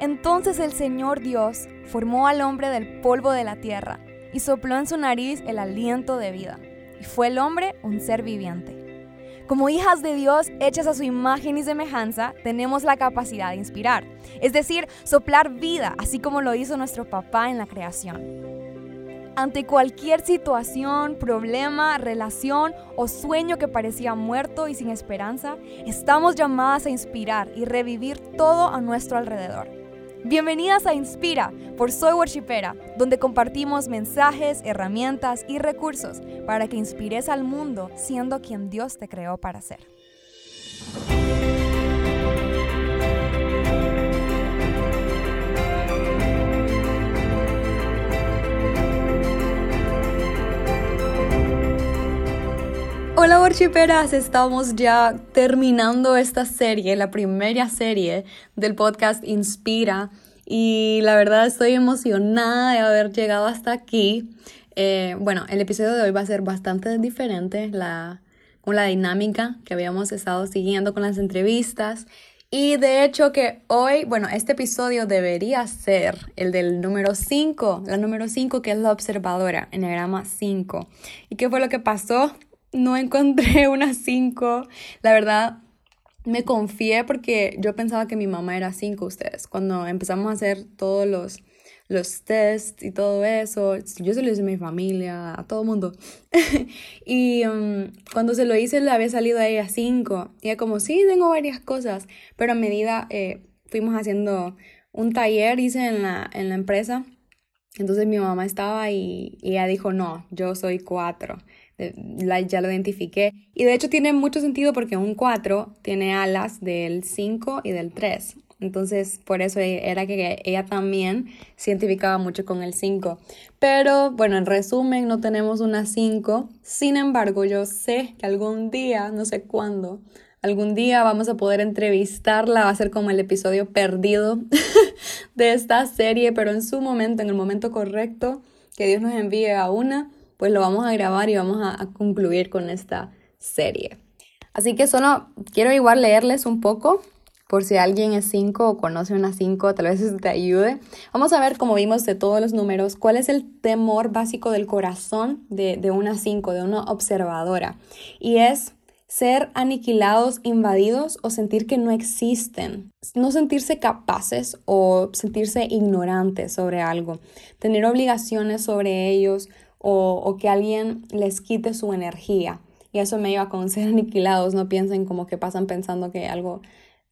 Entonces el Señor Dios formó al hombre del polvo de la tierra y sopló en su nariz el aliento de vida, y fue el hombre un ser viviente. Como hijas de Dios, hechas a su imagen y semejanza, tenemos la capacidad de inspirar, es decir, soplar vida, así como lo hizo nuestro papá en la creación. Ante cualquier situación, problema, relación o sueño que parecía muerto y sin esperanza, estamos llamadas a inspirar y revivir todo a nuestro alrededor. Bienvenidas a Inspira por Soy Worshipera, donde compartimos mensajes, herramientas y recursos para que inspires al mundo siendo quien Dios te creó para ser. Hola worshiperas, estamos ya terminando esta serie, la primera serie del podcast Inspira y la verdad estoy emocionada de haber llegado hasta aquí. Eh, bueno, el episodio de hoy va a ser bastante diferente la, con la dinámica que habíamos estado siguiendo con las entrevistas. Y de hecho que hoy, bueno, este episodio debería ser el del número 5, la número 5 que es la observadora, en el grama 5. ¿Y qué fue lo que pasó? No encontré una 5. La verdad, me confié porque yo pensaba que mi mamá era 5 ustedes. Cuando empezamos a hacer todos los, los tests y todo eso, yo se lo hice a mi familia, a todo el mundo. y um, cuando se lo hice le había salido a ella 5. Y ella como, sí, tengo varias cosas. Pero a medida eh, fuimos haciendo un taller, hice en la, en la empresa. Entonces mi mamá estaba y, y ella dijo, no, yo soy 4 ya lo identifiqué. Y de hecho tiene mucho sentido porque un 4 tiene alas del 5 y del 3. Entonces, por eso era que ella también se identificaba mucho con el 5. Pero bueno, en resumen, no tenemos una 5. Sin embargo, yo sé que algún día, no sé cuándo, algún día vamos a poder entrevistarla. Va a ser como el episodio perdido de esta serie, pero en su momento, en el momento correcto, que Dios nos envíe a una pues lo vamos a grabar y vamos a, concluir con esta serie. Así que solo quiero igual leerles un poco por si alguien es 5 o conoce una 5, tal vez te ayude. Vamos a ver, como vimos de todos los números, cuál es el temor básico del corazón de, de una 5, de una observadora. Y es ser aniquilados, invadidos o sentir que no existen. No sentirse capaces o sentirse ignorantes sobre algo. Tener obligaciones sobre ellos o, que alguien les quite su energía. Y eso me lleva con ser aniquilados, no piensen como que pasan pensando que algo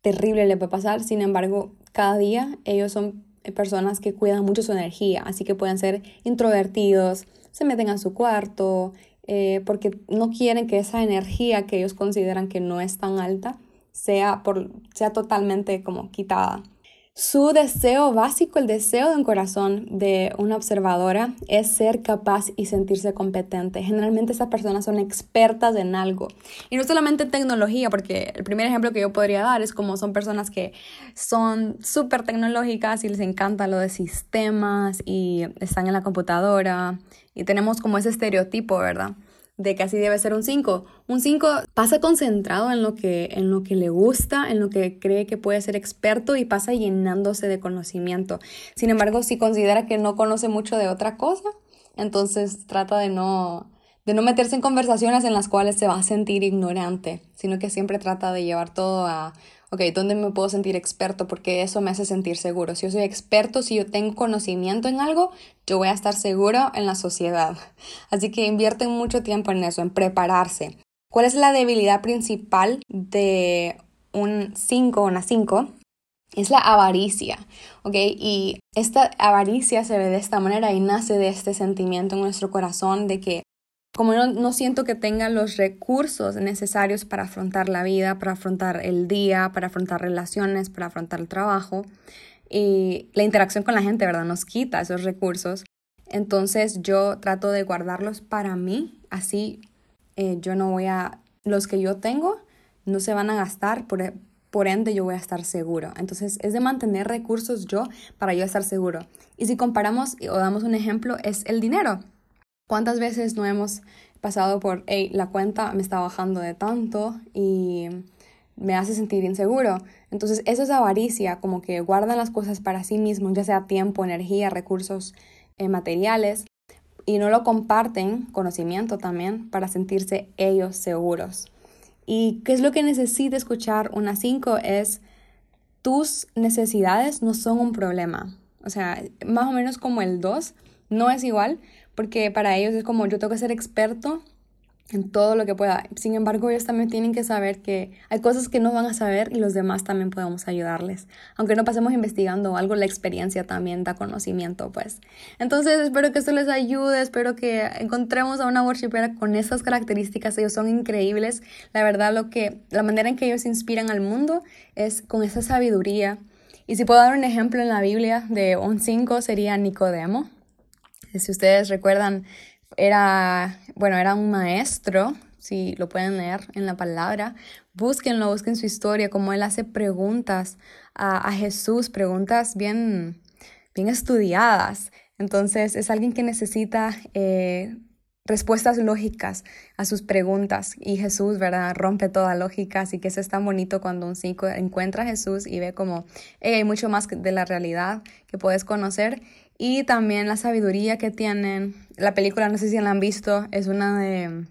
terrible le puede pasar, sin embargo, cada día ellos son personas que cuidan mucho su energía, así que pueden ser introvertidos, se meten a su cuarto, eh, porque no quieren que esa energía que ellos consideran que no es tan alta sea, por, sea totalmente como quitada. Su deseo básico, el deseo de un corazón de una observadora es ser capaz y sentirse competente. Generalmente esas personas son expertas en algo. Y no solamente en tecnología, porque el primer ejemplo que yo podría dar es como son personas que son súper tecnológicas y les encanta lo de sistemas y están en la computadora. Y tenemos como ese estereotipo, ¿verdad? De que así debe ser un 5. Un 5 pasa concentrado en lo, que, en lo que le gusta, en lo que cree que puede ser experto y pasa llenándose de conocimiento. Sin embargo, si considera que no conoce mucho de otra cosa, entonces trata de no, de no meterse en conversaciones en las cuales se va a sentir ignorante, sino que siempre trata de llevar todo a, ok, ¿dónde me puedo sentir experto? Porque eso me hace sentir seguro. Si yo soy experto, si yo tengo conocimiento en algo, yo voy a estar seguro en la sociedad. Así que invierten mucho tiempo en eso, en prepararse. ¿Cuál es la debilidad principal de un 5 o una 5? Es la avaricia, ¿ok? Y esta avaricia se ve de esta manera y nace de este sentimiento en nuestro corazón de que como no, siento que tenga los recursos necesarios para afrontar la vida, para afrontar el día, para afrontar relaciones, para afrontar el trabajo, y la interacción con la gente, ¿verdad? Nos quita esos recursos. Entonces yo trato de guardarlos para mí, así eh, yo no voy a, los que yo tengo no se van a gastar, por, por ende yo voy a estar seguro. Entonces es de mantener recursos yo para yo estar seguro. Y si comparamos o damos un ejemplo, es el dinero. ¿Cuántas veces no hemos pasado por, hey, la cuenta me está bajando de tanto y me hace sentir inseguro? Entonces, eso es avaricia, como que guardan las cosas para sí mismos, ya sea tiempo, energía, recursos eh, materiales, y no lo comparten, conocimiento también, para sentirse ellos seguros. ¿Y qué es lo que necesita escuchar una 5? Es tus necesidades no son un problema. O sea, más o menos como el 2, no es igual, porque para ellos es como yo tengo que ser experto en todo lo que pueda. Sin embargo, ellos también tienen que saber que hay cosas que no van a saber y los demás también podemos ayudarles. Aunque no pasemos investigando algo, la experiencia también da conocimiento, pues. Entonces, espero que esto les ayude, espero que encontremos a una worshipera con esas características. Ellos son increíbles. La verdad, lo que, la manera en que ellos inspiran al mundo es con esa sabiduría. Y si puedo dar un ejemplo en la Biblia de un 5 sería Nicodemo. Si ustedes recuerdan, era, bueno, era un maestro, si lo pueden leer en la palabra, búsquenlo, busquen su historia, cómo él hace preguntas a, Jesús, preguntas bien, bien estudiadas. Entonces es alguien que necesita eh, respuestas lógicas a sus preguntas y Jesús, ¿verdad? Rompe toda lógica, así que eso es tan bonito cuando un psico encuentra a Jesús y ve como hay mucho más de la realidad que puedes conocer y también la sabiduría que tienen. La película, no sé si la han visto, es una de,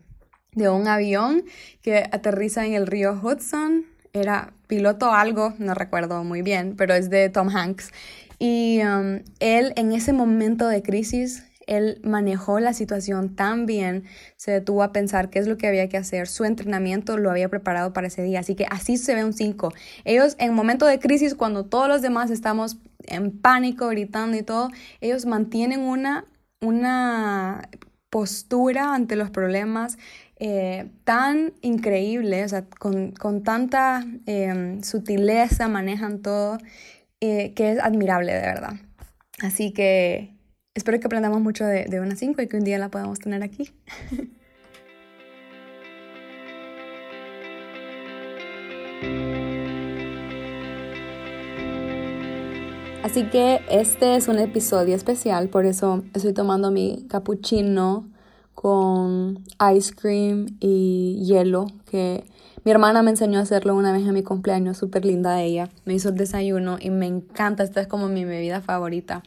un avión que aterriza en el río Hudson. Era piloto algo, no recuerdo muy bien, pero es de Tom Hanks. Y um, él en ese momento de crisis, él manejó la situación tan bien, se detuvo a pensar qué es lo que había que hacer, su entrenamiento lo había preparado para ese día, así que así se ve un 5. Ellos en momento de crisis, cuando todos los demás estamos en pánico, gritando y todo, ellos mantienen una, una postura ante los problemas eh, tan increíble, o sea, con, tanta em, sutileza manejan todo, eh, que es admirable de verdad. Así que espero que aprendamos mucho de, de una 5 y que un día la podamos tener aquí. Así que este es un episodio especial, por eso estoy tomando mi cappuccino con ice cream y hielo, que mi hermana me enseñó a hacerlo una vez en mi cumpleaños, súper linda ella. Me hizo el desayuno y me encanta, esta es como mi bebida favorita.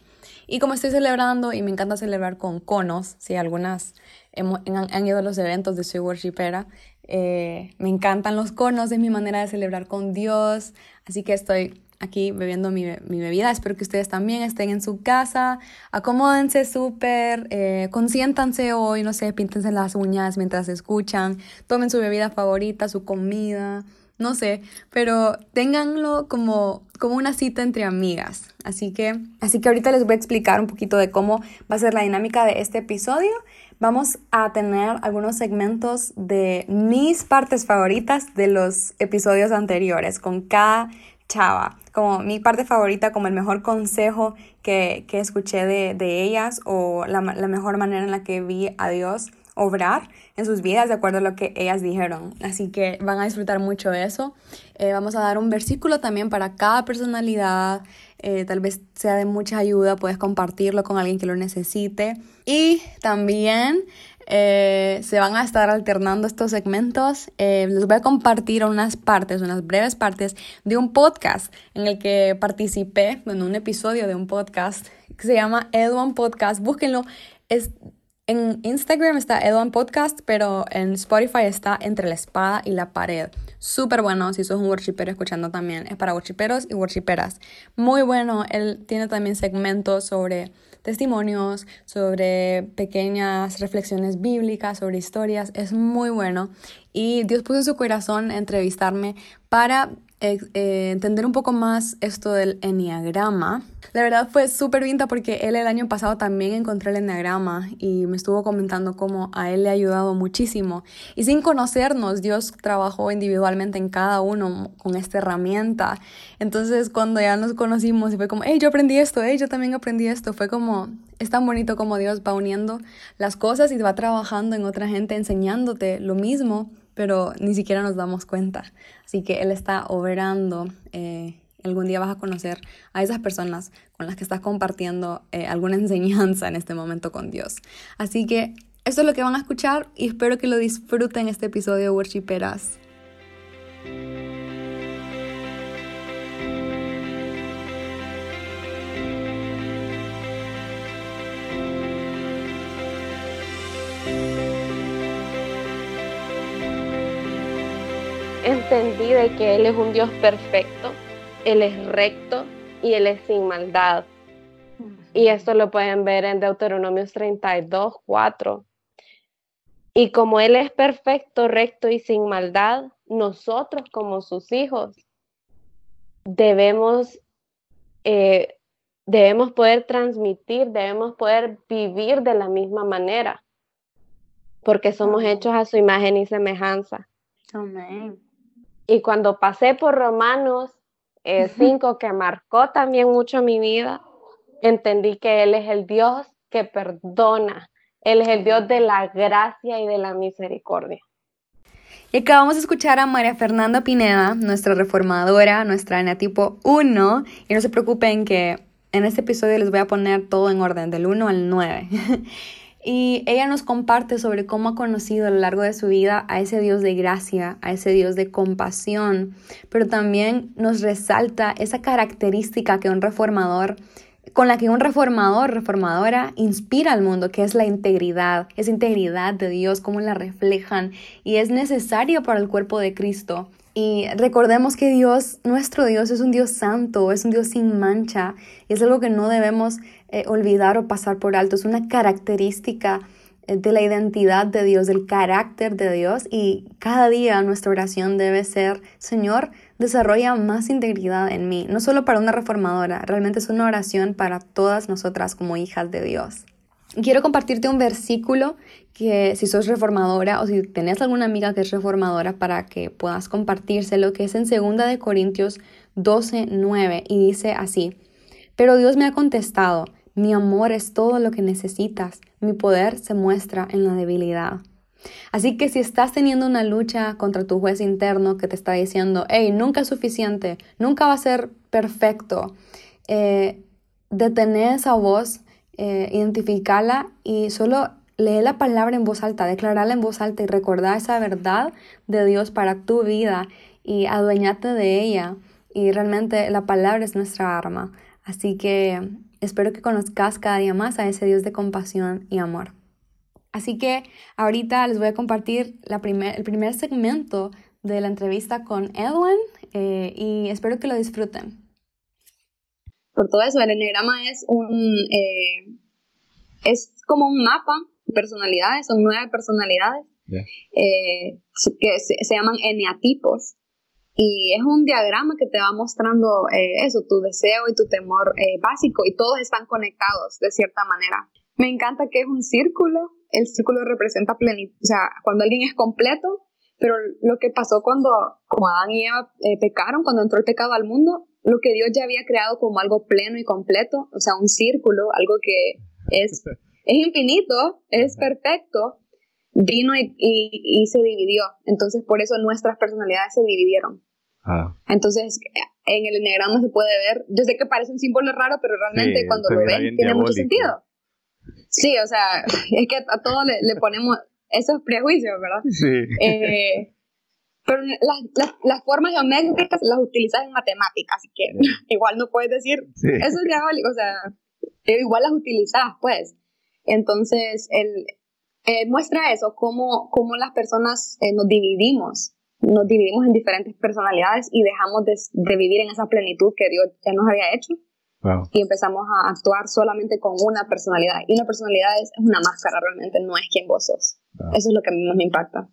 Y como estoy celebrando y me encanta celebrar con conos, si algunas han, ido a los eventos de Soy Worshipera, eh, me encantan los conos, es mi manera de celebrar con Dios, así que estoy aquí bebiendo mi, bebida. Espero que ustedes también estén en su casa. Acomódense súper, eh, consiéntanse hoy, no sé, píntense las uñas mientras escuchan, tomen su bebida favorita, su comida, no sé, pero ténganlo como, como una cita entre amigas. Así que, así que ahorita les voy a explicar un poquito de cómo va a ser la dinámica de este episodio. Vamos a tener algunos segmentos de mis partes favoritas de los episodios anteriores con cada chava, como mi parte favorita, como el mejor consejo que, escuché de, ellas o la, mejor manera en la que vi a Dios obrar en sus vidas de acuerdo a lo que ellas dijeron. Así que van a disfrutar mucho de eso. Eh, vamos a dar un versículo también para cada personalidad. Eh, tal vez sea de mucha ayuda, puedes compartirlo con alguien que lo necesite. Y también eh, se van a estar alternando estos segmentos. Les voy a compartir unas partes, unas breves partes de un podcast en el que participé, en un episodio de un podcast que se llama Edwan Podcast. Búsquenlo. Es, en Instagram está Edwan Podcast, pero en Spotify está Entre la Espada y la Pared. Súper bueno si sos un worshipero escuchando también. Es para worshiperos y worshiperas. Muy bueno. Él tiene también segmentos sobre testimonios, sobre pequeñas reflexiones bíblicas, sobre historias. Es muy bueno. Y Dios puso su corazón entrevistarme para eh, entender un poco más esto del enneagrama. La verdad fue súper vinta porque él el año pasado también encontré el enneagrama y me estuvo comentando cómo a él le ha ayudado muchísimo. Y sin conocernos, Dios trabajó individualmente en cada uno con esta herramienta. Entonces cuando ya nos conocimos y fue como, hey, yo aprendí esto, hey, yo también aprendí esto, fue como, es tan bonito como Dios va uniendo las cosas y va trabajando en otra gente, enseñándote lo mismo pero ni siquiera nos damos cuenta. Así que Él está obrando. Eh, algún día vas a conocer a esas personas con las que estás compartiendo eh, alguna enseñanza en este momento con Dios. Así que eso es lo que van a escuchar y espero que lo disfruten este episodio de Worshiperas. Entendí de que Él es un Dios perfecto él es recto y Él es sin maldad. Y esto lo pueden ver en Deuteronomios 32, 4. Y como Él es perfecto, recto y sin maldad, nosotros como sus hijos debemos, eh, debemos poder transmitir, debemos poder vivir de la misma manera, porque somos hechos a su imagen y semejanza. Amén. Y cuando pasé por Romanos 5, eh, que marcó también mucho mi vida, entendí que Él es el Dios que perdona, Él es el Dios de la gracia y de la misericordia. Y acabamos de escuchar a María Fernanda Pineda, nuestra reformadora, nuestra tipo 1, y no se preocupen que en este episodio les voy a poner todo en orden, del 1 al 9. Y ella nos comparte sobre cómo ha conocido a lo largo de su vida a ese Dios de gracia, a ese Dios de compasión, pero también nos resalta esa característica que un reformador con la que un reformador, reformadora, inspira al mundo, que es la integridad, esa integridad de Dios, cómo la reflejan y es necesario para el cuerpo de Cristo. Y recordemos que Dios, nuestro Dios, es un Dios santo, es un Dios sin mancha y es algo que no debemos eh, olvidar o pasar por alto. Es una característica eh, de la identidad de Dios, del carácter de Dios y cada día nuestra oración debe ser, Señor, desarrolla más integridad en mí, no solo para una reformadora, realmente es una oración para todas nosotras como hijas de Dios. Quiero compartirte un versículo que si sos reformadora o si tenés alguna amiga que es reformadora para que puedas compartírselo, que es en 2 de Corintios 12, 9 y dice así, pero Dios me ha contestado, mi amor es todo lo que necesitas. Mi poder se muestra en la debilidad. Así que si estás teniendo una lucha contra tu juez interno que te está diciendo, hey, nunca es suficiente, nunca va a ser perfecto, eh, detener esa voz, eh, identificarla y solo lee la palabra en voz alta, declararla en voz alta y recordar esa verdad de Dios para tu vida y adueñarte de ella. Y realmente la palabra es nuestra arma. Así que Espero que conozcas cada día más a ese Dios de compasión y amor. Así que ahorita les voy a compartir el primer segmento de la entrevista con Edwin eh, y espero que lo disfruten. Por todo eso, el enneagrama es un eh, es como un mapa de personalidades, son nueve personalidades eh, que se, se, llaman eneatipos. Y es un diagrama que te va mostrando eh, eso, tu deseo y tu temor básico, y todos están conectados de cierta manera. Me encanta que es un círculo, el círculo representa plenitud, o sea, cuando alguien es completo, pero lo que pasó cuando como Adán y Eva eh, pecaron, cuando entró el pecado al mundo, lo que Dios ya había creado como algo pleno y completo, o sea, un círculo, algo que es, es infinito, es perfecto, vino y, se dividió. Entonces, por eso nuestras personalidades se dividieron. Ah. Entonces, en el enneagrama se puede ver, yo sé que parece un símbolo raro, pero realmente cuando lo ven tiene mucho sentido. Sí, o sea, es que a todo le, ponemos esos prejuicios, ¿verdad? Sí. Eh, pero las, las, formas geométricas las utilizas en matemáticas, así que igual no puedes decir, eso es diabólico, o sea, igual las utilizas, pues. Entonces, el, eh, muestra eso, cómo, cómo las personas eh, nos dividimos, nos dividimos en diferentes personalidades y dejamos de, de, vivir en esa plenitud que Dios ya nos había hecho. Y empezamos a actuar solamente con una personalidad. Y una personalidad es, una máscara, realmente no es quien vos sos. Eso es lo que a mí más me impacta.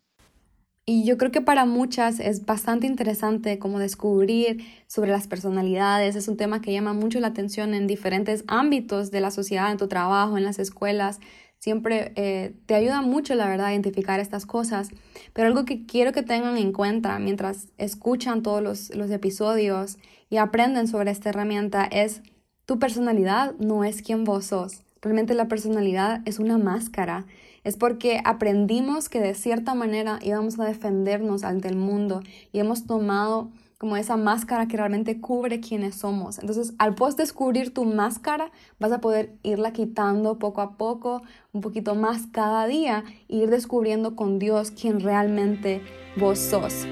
Y yo creo que para muchas es bastante interesante como descubrir sobre las personalidades. Es un tema que llama mucho la atención en diferentes ámbitos de la sociedad, en tu trabajo, en las escuelas siempre eh, te ayuda mucho, la verdad, a identificar estas cosas. Pero algo que quiero que tengan en cuenta mientras escuchan todos los, los episodios y aprenden sobre esta herramienta es tu personalidad no es quien vos sos. Realmente la personalidad es una máscara. Es porque aprendimos que de cierta manera íbamos a defendernos ante el mundo y hemos tomado como esa máscara que realmente cubre quiénes somos. Entonces, al post descubrir tu máscara, vas a poder irla quitando poco a poco, un poquito más cada día, e ir descubriendo con Dios quién realmente vos sos.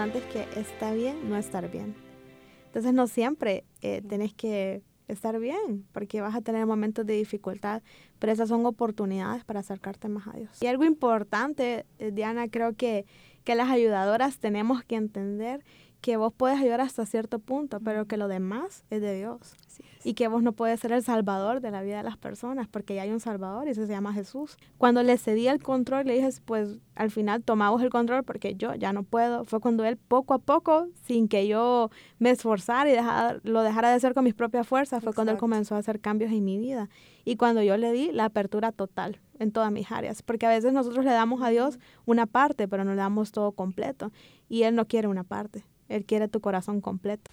Importante es que está bien no estar bien. Entonces no siempre eh, tenés que estar bien, porque vas a tener momentos de dificultad, pero esas son oportunidades para acercarte más a Dios. Y algo importante, eh, Diana, creo que, que las ayudadoras tenemos que entender que vos puedes ayudar hasta cierto punto, pero que lo demás es de Dios. Y que vos no puedes ser el salvador de la vida de las personas, porque ya hay un salvador y ese se llama Jesús. Cuando le cedí el control, le dije, pues al final tomamos el control porque yo ya no puedo. Fue cuando él poco a poco, sin que yo me esforzara y lo dejara de hacer con mis propias fuerzas, fue cuando él comenzó a hacer cambios en mi vida. Y cuando yo le di la apertura total en todas mis áreas, porque a veces nosotros le damos a Dios una parte, pero no le damos todo completo. Y Él no quiere una parte. Él quiere tu corazón completo.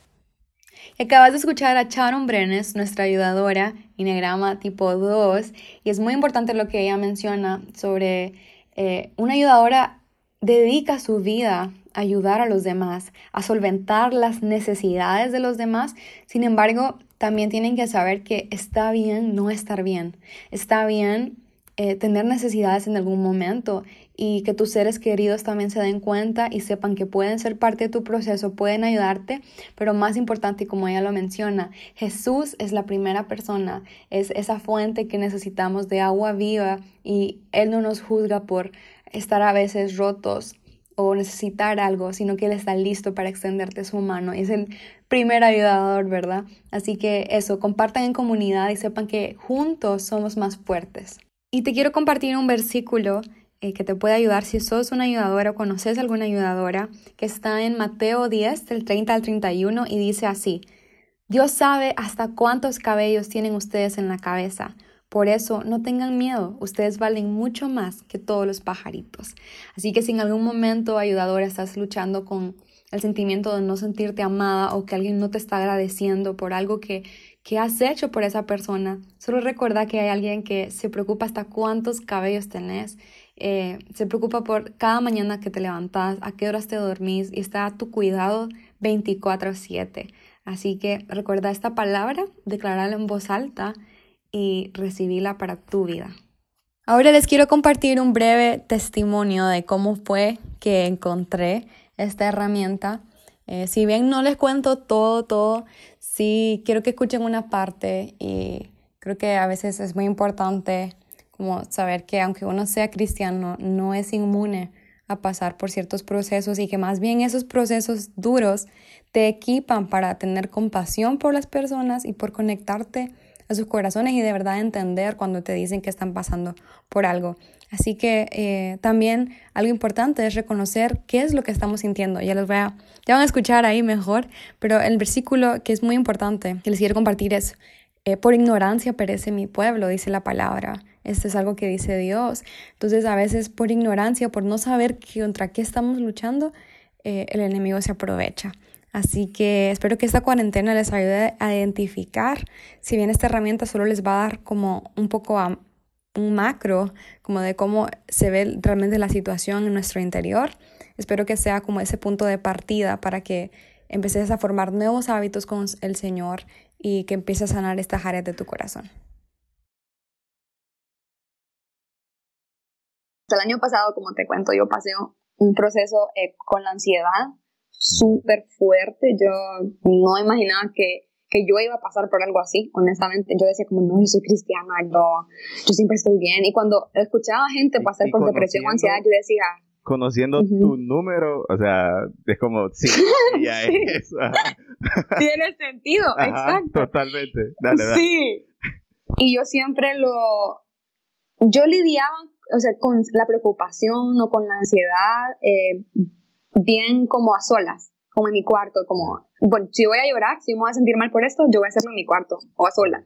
Acabas de escuchar a Sharon Brenes, nuestra ayudadora, Enneagrama tipo 2, y es muy importante lo que ella menciona sobre eh, una ayudadora dedica su vida a ayudar a los demás, a solventar las necesidades de los demás. Sin embargo, también tienen que saber que está bien no estar bien. Está bien eh, tener necesidades en algún momento y que tus seres queridos también se den cuenta y sepan que pueden ser parte de tu proceso, pueden ayudarte, pero más importante, como ella lo menciona, Jesús es la primera persona, es esa fuente que necesitamos de agua viva y Él no nos juzga por estar a veces rotos o necesitar algo, sino que Él está listo para extenderte su mano. Es el primer ayudador, ¿verdad? Así que eso, compartan en comunidad y sepan que juntos somos más fuertes. Y te quiero compartir un versículo eh, que te puede ayudar si sos una ayudadora o conoces alguna ayudadora, que está en Mateo 10, del 30 al 31, y dice así, Dios sabe hasta cuántos cabellos tienen ustedes en la cabeza. Por eso no tengan miedo, ustedes valen mucho más que todos los pajaritos. Así que si en algún momento ayudadora estás luchando con el sentimiento de no sentirte amada o que alguien no te está agradeciendo por algo que, ¿Qué has hecho por esa persona? Solo recuerda que hay alguien que se preocupa hasta cuántos cabellos tenés, eh, se preocupa por cada mañana que te levantas, a qué horas te dormís y está a tu cuidado 24/7. Así que recuerda esta palabra, declararla en voz alta y recibirla para tu vida. Ahora les quiero compartir un breve testimonio de cómo fue que encontré esta herramienta. Eh, si bien no les cuento todo, todo, sí quiero que escuchen una parte y creo que a veces es muy importante como saber que aunque uno sea cristiano, no es inmune a pasar por ciertos procesos y que más bien esos procesos duros te equipan para tener compasión por las personas y por conectarte a sus corazones y de verdad entender cuando te dicen que están pasando por algo. Así que eh, también algo importante es reconocer qué es lo que estamos sintiendo. Ya los voy a, ya van a escuchar ahí mejor, pero el versículo que es muy importante que les quiero compartir es, eh, por ignorancia perece mi pueblo, dice la palabra. Esto es algo que dice Dios. Entonces a veces por ignorancia, por no saber contra qué estamos luchando, eh, el enemigo se aprovecha. Así que espero que esta cuarentena les ayude a identificar, si bien esta herramienta solo les va a dar como un poco a, un macro como de cómo se ve realmente la situación en nuestro interior. Espero que sea como ese punto de partida para que empeces a formar nuevos hábitos con el Señor y que empieces a sanar estas áreas de tu corazón. El año pasado, como te cuento, yo pasé un proceso eh, con la ansiedad súper fuerte. Yo no imaginaba que que yo iba a pasar por algo así, honestamente. Yo decía como, no, yo soy cristiana, yo, yo siempre estoy bien. Y cuando escuchaba gente pasar por depresión o ansiedad, yo decía... Conociendo tu número, o sea, es como, sí, ya es. Tiene sentido, exacto. Totalmente, dale, dale. Sí. Y yo siempre lo... Yo lidiaba, o sea, con la preocupación o con la ansiedad eh, bien como a solas como en mi cuarto, como, bueno, si voy a llorar, si me voy a sentir mal por esto, yo voy a hacerlo en mi cuarto o a sola.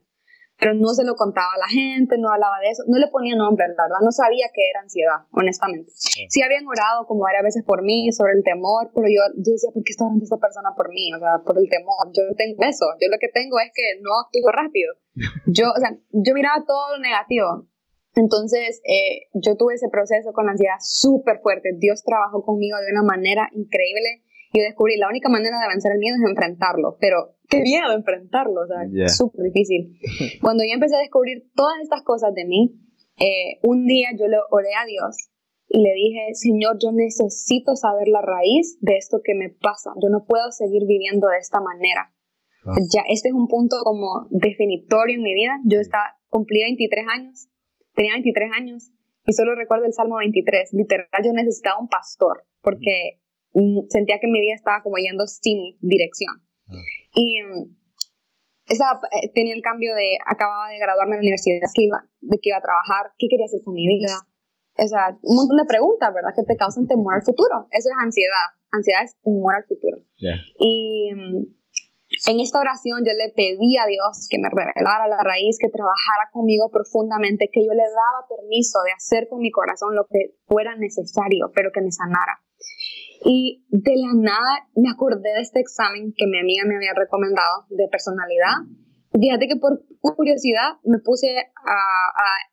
Pero no se lo contaba a la gente, no hablaba de eso, no le ponía nombre, la verdad, no sabía que era ansiedad, honestamente. Sí, habían orado como varias veces por mí, sobre el temor, pero yo, decía, ¿por qué está orando esta persona por mí? O sea, por el temor. Yo no tengo eso, yo lo que tengo es que no actúo rápido. Yo, o sea, yo miraba todo lo negativo, entonces, eh, yo tuve ese proceso con ansiedad súper fuerte. Dios trabajó conmigo de una manera increíble y descubrí la única manera de vencer el miedo es enfrentarlo, pero qué miedo enfrentarlo, o sea, es súper difícil. Cuando yo empecé a descubrir todas estas cosas de mí, eh, un día yo le oré a Dios y le dije, Señor, yo necesito saber la raíz de esto que me pasa. Yo no puedo seguir viviendo de esta manera. Ah. Ya, este es un punto como definitorio en mi vida. Yo estaba, cumplí 23 años, tenía 23 años y solo recuerdo el Salmo 23. Literal, yo necesitaba un pastor porque mm, sentía que mi vida estaba como yendo sin dirección. Y mm, esa, eh, tenía el cambio de, acababa de graduarme de la universidad, que iba, de que iba a trabajar, qué quería hacer con mi vida. O sea, un montón de preguntas, ¿verdad? Que te causan temor al futuro. Eso es ansiedad. Ansiedad es temor al futuro. Y mm, en esta oración yo le pedí a Dios que me revelara la raíz, que trabajara conmigo profundamente, que yo le daba permiso de hacer con mi corazón lo que fuera necesario, pero que me sanara. Y de la nada me acordé de este examen que mi amiga me había recomendado de personalidad. Fíjate que por curiosidad me puse a,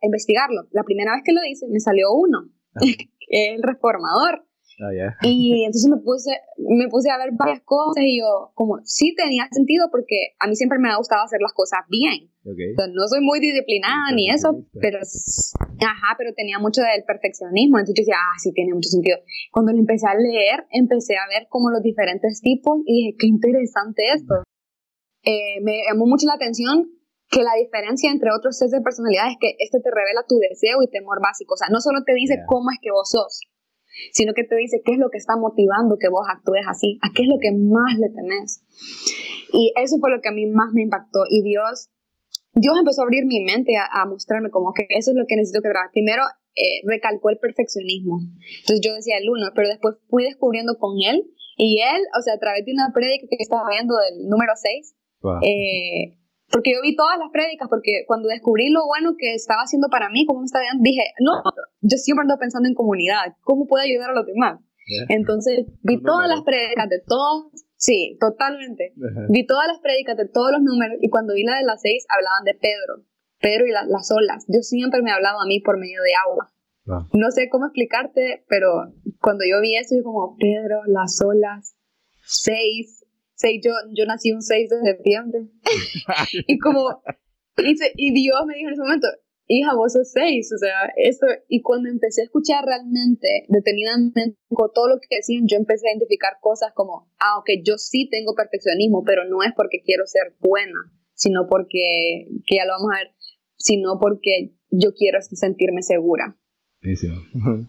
investigarlo. La primera vez que lo hice me salió uno, el reformador. Ah, y entonces me puse, me puse a ver varias cosas y yo, como, sí tenía sentido porque a mí siempre me ha gustado hacer las cosas bien. no soy muy disciplinada ni eso, pero, ajá, pero tenía mucho del perfeccionismo. Entonces yo decía, ah, sí tiene mucho sentido. Cuando lo empecé a leer, empecé a ver como los diferentes tipos y dije, qué interesante esto. Eh, me llamó mucho la atención que la diferencia entre otros sets de personalidad es que este te revela tu deseo y temor básico. O sea, no solo te dice cómo es que vos sos, sino que te dice qué es lo que está motivando que vos actúes así, a qué es lo que más le tenés. Y eso fue lo que a mí más me impactó. Y Dios, Dios empezó a abrir mi mente a, mostrarme como que eso es lo que necesito que haga. Primero, eh, recalcó el perfeccionismo. Entonces yo decía el uno, pero después fui descubriendo con él y él, o sea, a través de una prédica que estaba viendo del número 6, eh, porque yo vi todas las prédicas, porque cuando descubrí lo bueno que estaba haciendo para mí, cómo me estaba dije, no, yo siempre ando pensando en comunidad, ¿cómo puedo ayudar a los demás? Entonces, vi todas las prédicas de todos, sí, totalmente. Vi todas las prédicas de todos los números y cuando vi la de las seis, hablaban de Pedro, Pedro y las olas. Yo siempre me he hablado a mí por medio de agua. No sé cómo explicarte, pero cuando yo vi eso, yo como, Pedro, las olas, seis, yo, yo nací un 6 de septiembre. y como, y, y Dios me dijo en ese momento, hija, vos sos 6, o sea, eso, y cuando empecé a escuchar realmente, detenidamente, con todo lo que decían, yo empecé a identificar cosas como, ah, ok, yo sí tengo perfeccionismo, pero no es porque quiero ser buena, sino porque, que ya lo vamos a ver, sino porque yo quiero sentirme segura.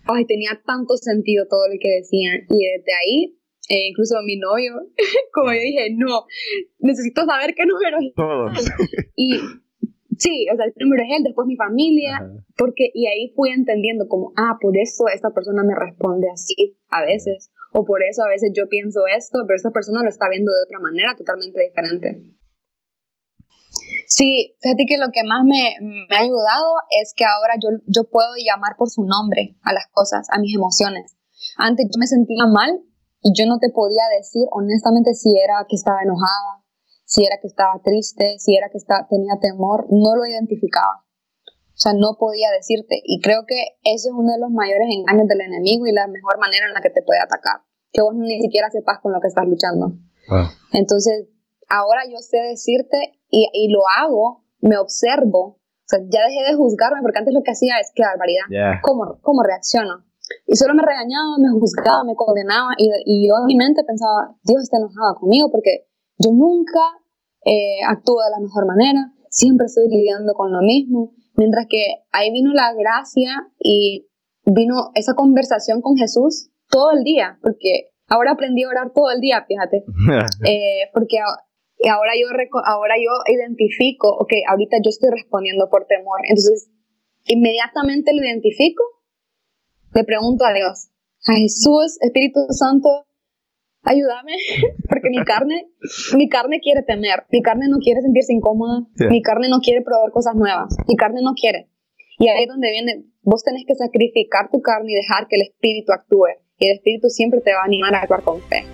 Ay, tenía tanto sentido todo lo que decían, y desde ahí eh, incluso mi novio, como yo dije, no, necesito saber qué número es. Todos. Y sí, o sea, el primero es él, después mi familia, porque, y ahí fui entendiendo como, ah, por eso esta persona me responde así a veces, o por eso a veces yo pienso esto, pero esta persona lo está viendo de otra manera totalmente diferente. Sí, fíjate que lo que más me, me ha ayudado es que ahora yo, yo puedo llamar por su nombre a las cosas, a mis emociones. Antes yo me sentía mal y yo no te podía decir honestamente si era que estaba enojada, si era que estaba triste, si era que estaba, tenía temor, no lo identificaba. O sea, no podía decirte. Y creo que eso es uno de los mayores engaños del enemigo y la mejor manera en la que te puede atacar. Que vos ni siquiera sepas con lo que estás luchando. Entonces, ahora yo sé decirte y, y, lo hago, me observo. O sea, ya dejé de juzgarme porque antes lo que hacía es que barbaridad. ¿Cómo, ¿Cómo reacciono? Y solo me regañaba, me juzgaba, me condenaba y, y yo en mi mente pensaba, Dios está enojado conmigo porque yo nunca eh, actúo de la mejor manera, siempre estoy lidiando con lo mismo. Mientras que ahí vino la gracia y vino esa conversación con Jesús todo el día, porque ahora aprendí a orar todo el día, fíjate. eh, porque ahora yo, ahora yo identifico, ok, ahorita yo estoy respondiendo por temor. Entonces, inmediatamente lo identifico le pregunto a Dios, a Jesús, Espíritu Santo, ayúdame, porque mi carne, mi carne quiere temer, mi carne no quiere sentirse incómoda, mi carne no quiere probar cosas nuevas, mi carne no quiere. Y ahí es donde viene, vos tenés que sacrificar tu carne y dejar que el Espíritu actúe. Y el Espíritu siempre te va a animar a actuar con fe.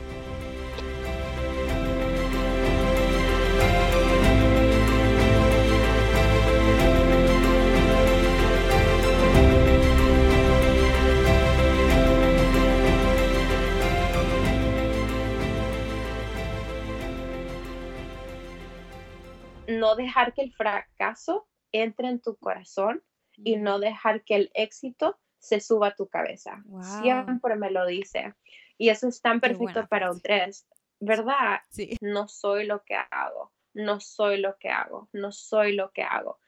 No dejar que el fracaso entre en tu corazón y no dejar que el éxito se suba a tu cabeza. Siempre me lo dice. Y eso es tan perfecto para un tres. ¿Verdad? Sí. No soy lo que hago, no soy lo que hago, no soy lo que hago.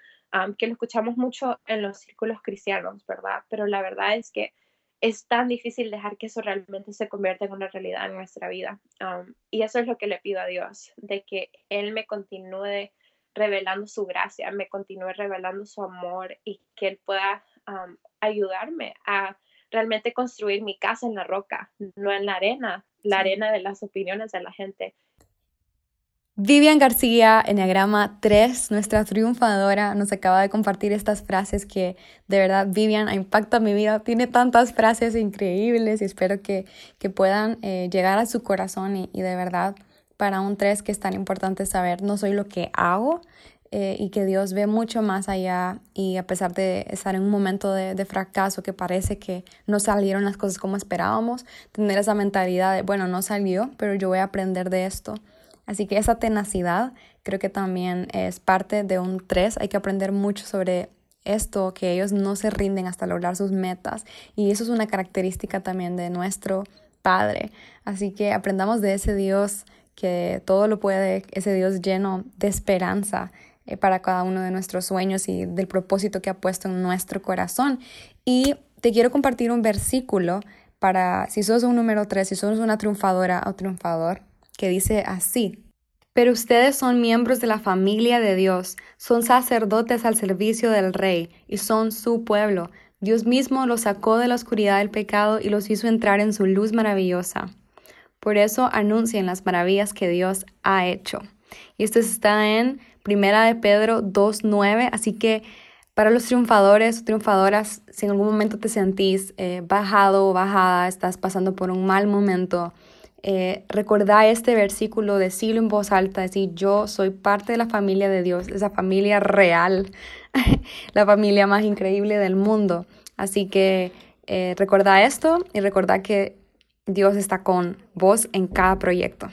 que lo escuchamos mucho en los círculos cristianos, ¿verdad? Pero la verdad es que es tan difícil dejar que eso realmente se convierta en una realidad en nuestra vida. y eso es lo que le pido a Dios, de que Él me continúe revelando su gracia, me continúe revelando su amor y que Él pueda ayudarme a realmente construir mi casa en la roca, no en la arena, la arena de las opiniones de la gente. Vivian García, Enneagrama 3, nuestra triunfadora, nos acaba de compartir estas frases que de verdad Vivian impacta mi vida. Tiene tantas frases increíbles y espero que, puedan eh, llegar a su corazón y, y, de verdad para un 3 que es tan importante saber, no soy lo que hago, eh, y que Dios ve mucho más allá y a pesar de estar en un momento de, fracaso que parece que no salieron las cosas como esperábamos, tener esa mentalidad de, bueno, no salió, pero yo voy a aprender de esto. Así que esa tenacidad creo que también es parte de un 3. Hay que aprender mucho sobre esto, que ellos no se rinden hasta lograr sus metas. Y eso es una característica también de nuestro Padre. Así que aprendamos de ese Dios que todo lo puede, ese Dios lleno de esperanza eh, para cada uno de nuestros sueños y del propósito que ha puesto en nuestro corazón. Y te quiero compartir un versículo para, si sos un número 3, si sos una triunfadora o triunfador, que dice así. Pero ustedes son miembros de la familia de Dios, son sacerdotes al servicio del Rey y son su pueblo. Dios mismo los sacó de la oscuridad del pecado y los hizo entrar en su luz maravillosa. Por eso anuncien las maravillas que Dios ha hecho. Y esto está en Primera de Pedro 2.9, así que para los triunfadores o triunfadoras, si en algún momento te sentís eh, bajado o bajada, estás pasando por un mal momento, eh, recordá este versículo, decirlo en voz alta, decir yo soy parte de la familia de Dios, esa familia real, la familia más increíble del mundo. Así que eh, recordá esto y recordá que Dios está con vos en cada proyecto.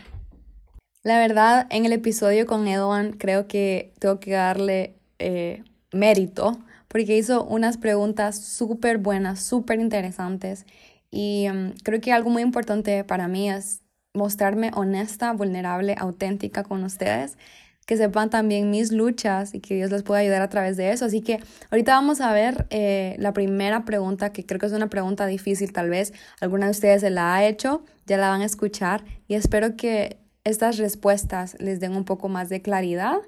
La verdad, en el episodio con Edwan creo que tengo que darle eh, mérito porque hizo unas preguntas súper buenas, súper interesantes y mm, creo que algo muy importante para mí es mostrarme honesta, vulnerable, auténtica con ustedes, que sepan también mis luchas y que Dios les pueda ayudar a través de eso. Así que ahorita vamos a ver eh, la primera pregunta, que creo que es una pregunta difícil, tal vez alguna de ustedes se la ha hecho, ya la van a escuchar y espero que estas respuestas les den un poco más de claridad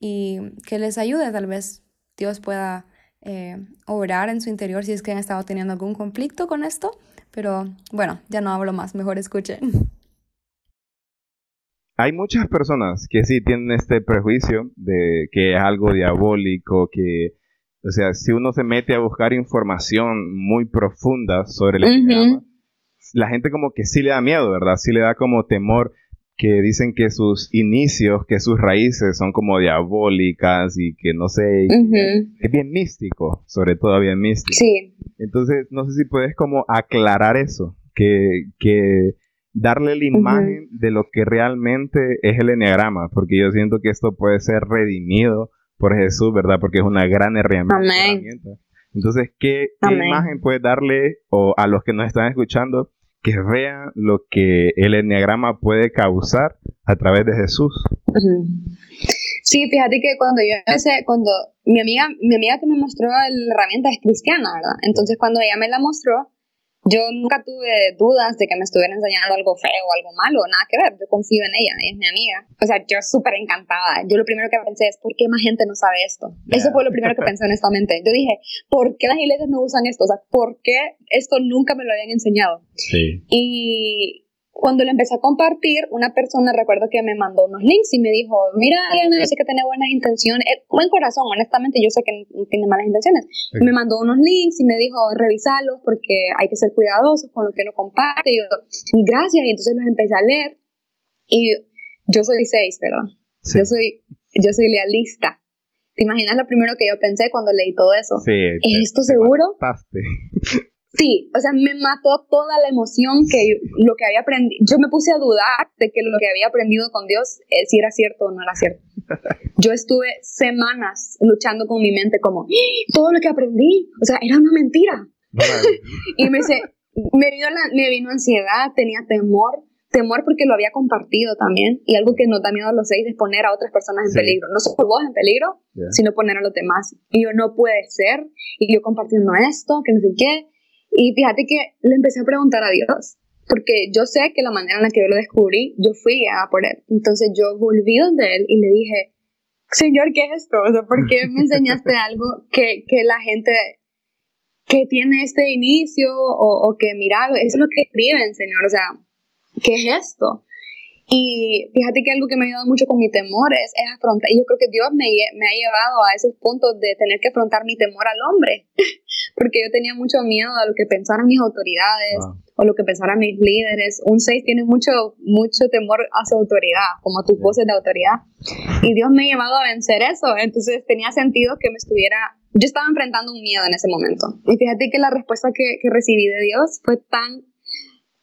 y que les ayude, tal vez Dios pueda eh, obrar en su interior si es que han estado teniendo algún conflicto con esto. Pero bueno, ya no hablo más, mejor escuchen. Hay muchas personas que sí tienen este prejuicio de que es algo diabólico, que, o sea, si uno se mete a buscar información muy profunda sobre el la gente como que sí le da miedo, ¿verdad? Sí le da como temor que dicen que sus inicios, que sus raíces son como diabólicas y que no sé, es bien místico, sobre todo bien místico. Sí. Entonces, no sé si puedes como aclarar eso, que, que darle la imagen de lo que realmente es el enneagrama, porque yo siento que esto puede ser redimido por Jesús, ¿verdad? Porque es una gran herramienta. Entonces, ¿qué, imagen puedes darle o a los que nos están escuchando que vean lo que el enneagrama puede causar a través de Jesús. Sí, fíjate que cuando yo empecé, cuando mi amiga, mi amiga que me mostró la herramienta es cristiana, ¿verdad? Entonces cuando ella me la mostró, yo nunca tuve dudas de que me estuviera enseñando algo feo o algo malo, nada que ver, yo confío en ella, ella es mi amiga. O sea, yo súper encantada. Yo lo primero que pensé es, ¿por qué más gente no sabe esto? Eso fue lo primero que pensé honestamente. Yo dije, ¿por qué las iglesias no usan esto? O sea, ¿por qué esto nunca me lo habían enseñado? Sí. Y cuando lo empecé a compartir, una persona recuerdo que me mandó unos links y me dijo, mira, yo sé que tiene buenas intenciones, eh, buen corazón, honestamente, yo sé que tiene malas intenciones. Me mandó unos links y me dijo, revisalos porque hay que ser cuidadosos con lo que uno comparte. Y yo, gracias, y entonces los empecé a leer. Y yo soy seis, ¿verdad? Yo soy, yo soy lealista. ¿Te imaginas lo primero que yo pensé cuando leí todo eso? Sí. ¿Es esto seguro? Sí, o sea, me mató toda la emoción que lo que había aprendido. Yo me puse a dudar de que lo que había aprendido con Dios, eh, si era cierto o no era cierto. Yo estuve semanas luchando con mi mente como, ¡Ah! todo lo que aprendí, o sea, era una mentira. y me, dice, me, vino la, me vino ansiedad, tenía temor, temor porque lo había compartido también, y algo que nos da miedo a los seis es poner a otras personas en peligro, no solo vos en peligro, sino poner a los demás. Y yo no puede ser, y yo compartiendo esto, que no sé qué, y fíjate que le empecé a preguntar a Dios, porque yo sé que la manera en la que yo lo descubrí, yo fui a por él. Entonces yo volví donde él y le dije, Señor, ¿qué es esto? O sea, ¿por qué me enseñaste algo que, que la gente que tiene este inicio o, o que mira, eso es lo que escriben, Señor? O sea, ¿qué es esto? Y fíjate que algo que me ha ayudado mucho con mi temor es, afrontar, y yo creo que Dios me, me, ha llevado a esos puntos de tener que afrontar mi temor al hombre, porque yo tenía mucho miedo a lo que pensaran mis autoridades o lo que pensaran mis líderes. Un 6 tiene mucho, mucho temor a su autoridad, como a tus voces de autoridad. Y Dios me ha llevado a vencer eso, entonces tenía sentido que me estuviera, yo estaba enfrentando un miedo en ese momento. Y fíjate que la respuesta que, que recibí de Dios fue tan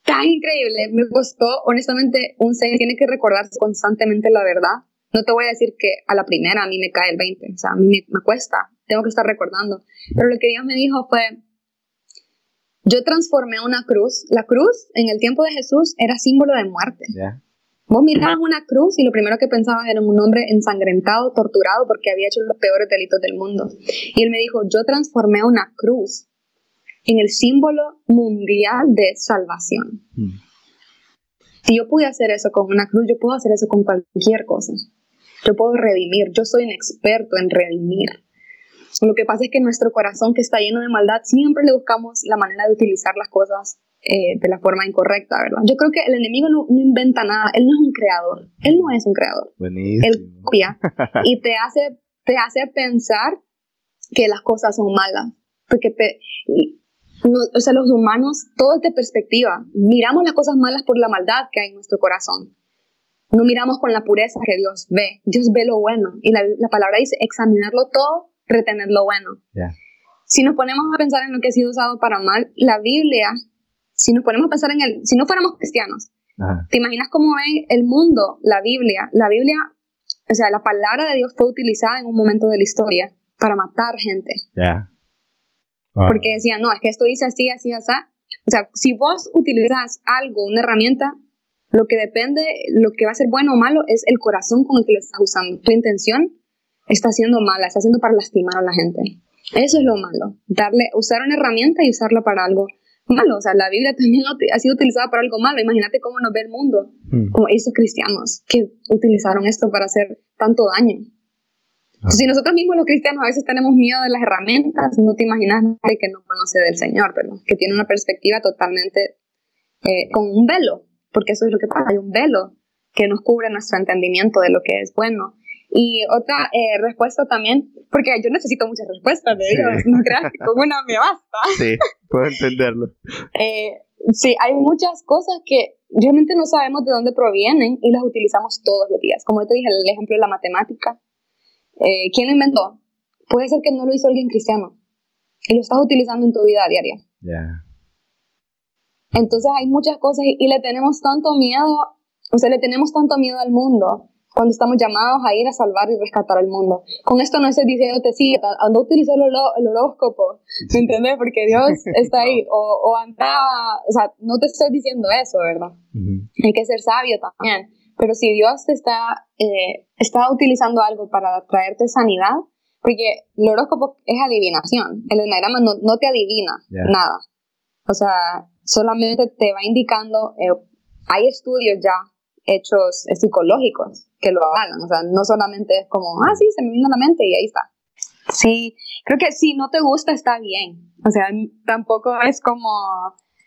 tan increíble. Me costó, honestamente, un 6 tiene que recordarse constantemente la verdad. No te voy a decir que a la primera a mí me cae el 20, o sea, a mí me, cuesta, tengo que estar recordando. Pero lo que Dios me dijo fue, yo transformé una cruz. La cruz en el tiempo de Jesús era símbolo de muerte. Vos mirabas una cruz y lo primero que pensabas era un hombre ensangrentado, torturado porque había hecho los peores delitos del mundo. Y él me dijo, yo transformé una cruz en el símbolo mundial de salvación. Hmm. Si yo pude hacer eso con una cruz, yo puedo hacer eso con cualquier cosa. Yo puedo redimir, yo soy un experto en redimir. Lo que pasa es que nuestro corazón que está lleno de maldad, siempre le buscamos la manera de utilizar las cosas eh, de la forma incorrecta, ¿verdad? Yo creo que el enemigo no, inventa nada, él no es un creador, él no es un creador. Buenísimo. Él copia y te hace, te hace pensar que las cosas son malas. Porque o sea, los humanos, todo es de perspectiva. Miramos las cosas malas por la maldad que hay en nuestro corazón. No miramos con la pureza que Dios ve. Dios ve lo bueno. Y la, palabra dice examinarlo todo, retener lo bueno. Si nos ponemos a pensar en lo que ha sido usado para mal, la Biblia, si nos ponemos a pensar en el, si no fuéramos cristianos, ¿te imaginas cómo ve el mundo, la Biblia? La Biblia, o sea, la palabra de Dios fue utilizada en un momento de la historia para matar gente. Ah. Porque decían, no, es que esto dice así, así, así. O sea, si vos utilizas algo, una herramienta, lo que depende, lo que va a ser bueno o malo es el corazón con el que lo estás usando. Tu intención está siendo mala, está haciendo para lastimar a la gente. Eso es lo malo. Darle, usar una herramienta y usarla para algo malo. O sea, la Biblia también ha sido utilizada para algo malo. Imagínate cómo nos ve el mundo, hmm. como esos cristianos que utilizaron esto para hacer tanto daño. Si nosotros mismos los cristianos a veces tenemos miedo de las herramientas, no te imaginas nadie que no conoce del Señor, pero que tiene una perspectiva totalmente eh, con un velo, porque eso es lo que pasa, hay un velo que nos cubre nuestro entendimiento de lo que es bueno. Y otra eh, respuesta también, porque yo necesito muchas respuestas de Dios, no creas que con una me basta. Sí, puedo entenderlo. eh, sí, hay muchas cosas que realmente no sabemos de dónde provienen y las utilizamos todos los días. Como te dije, el ejemplo de la matemática eh, ¿Quién lo inventó? Puede ser que no lo hizo alguien cristiano y lo estás utilizando en tu vida diaria. Entonces hay muchas cosas y, le tenemos tanto miedo, o sea, le tenemos tanto miedo al mundo cuando estamos llamados a ir a salvar y rescatar al mundo. Con esto no estoy diciéndote, sí, anda a utilizar el, horóscopo, ¿me entiendes? Porque Dios está ahí, o, o anda, o sea, no te estoy diciendo eso, ¿verdad? Hay que ser sabio también. Pero si Dios te está, eh, está utilizando algo para traerte sanidad, porque el horóscopo es adivinación, el enneagrama no, no te adivina nada. O sea, solamente te va indicando, eh, hay estudios ya hechos psicológicos que lo hagan, o sea, no solamente es como, ah, sí, se me vino a la mente y ahí está. Sí, creo que si no te gusta está bien, o sea, tampoco es como,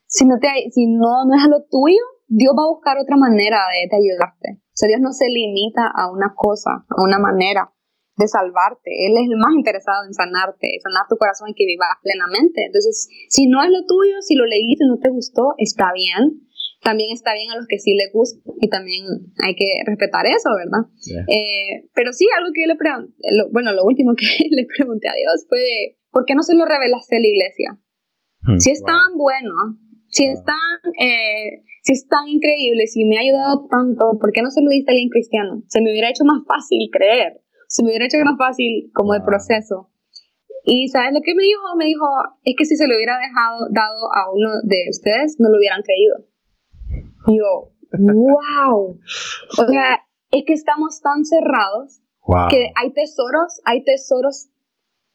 si no, te, si no, no es lo tuyo, Dios va a buscar otra manera de, ayudarte. O sea, Dios no se limita a una cosa, a una manera de salvarte. Él es el más interesado en sanarte, sanar tu corazón y que vivas plenamente. Entonces, si no es lo tuyo, si lo leíste y no te gustó, está bien. También está bien a los que sí les gusta y también hay que respetar eso, ¿verdad? Eh, pero sí, algo que yo le pregunté, bueno, lo último que le pregunté a Dios fue, ¿por qué no se lo revelaste a la iglesia? Hmm. si es tan bueno, si es tan, eh, si es tan increíble, si me ha ayudado tanto, ¿por qué no se lo diste a alguien cristiano? Se me hubiera hecho más fácil creer, se me hubiera hecho más fácil como el proceso. Y ¿sabes lo que me dijo? Me dijo, es que si se lo hubiera dejado, dado a uno de ustedes, no lo hubieran creído. Y yo, wow. O sea, es que estamos tan cerrados que hay tesoros, hay tesoros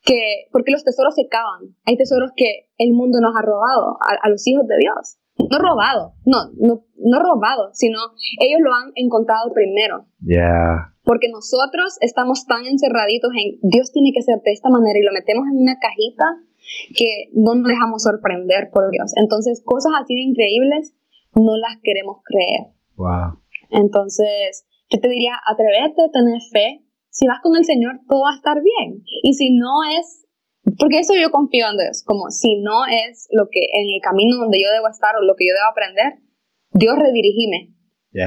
que, porque los tesoros se cavan, hay tesoros que el mundo nos ha robado a, los hijos de Dios. No robado, no, no, no robado, sino ellos lo han encontrado primero. Ya porque nosotros estamos tan encerraditos en Dios tiene que ser de esta manera y lo metemos en una cajita que no nos dejamos sorprender por Dios. Entonces, cosas así de increíbles no las queremos creer. Wow. Entonces, yo te diría, atrévete, tener fe. Si vas con el Señor, todo va a estar bien. Y si no es, porque eso yo confío en Dios, como si no es lo que en el camino donde yo debo estar o lo que yo debo aprender, Dios redirigime.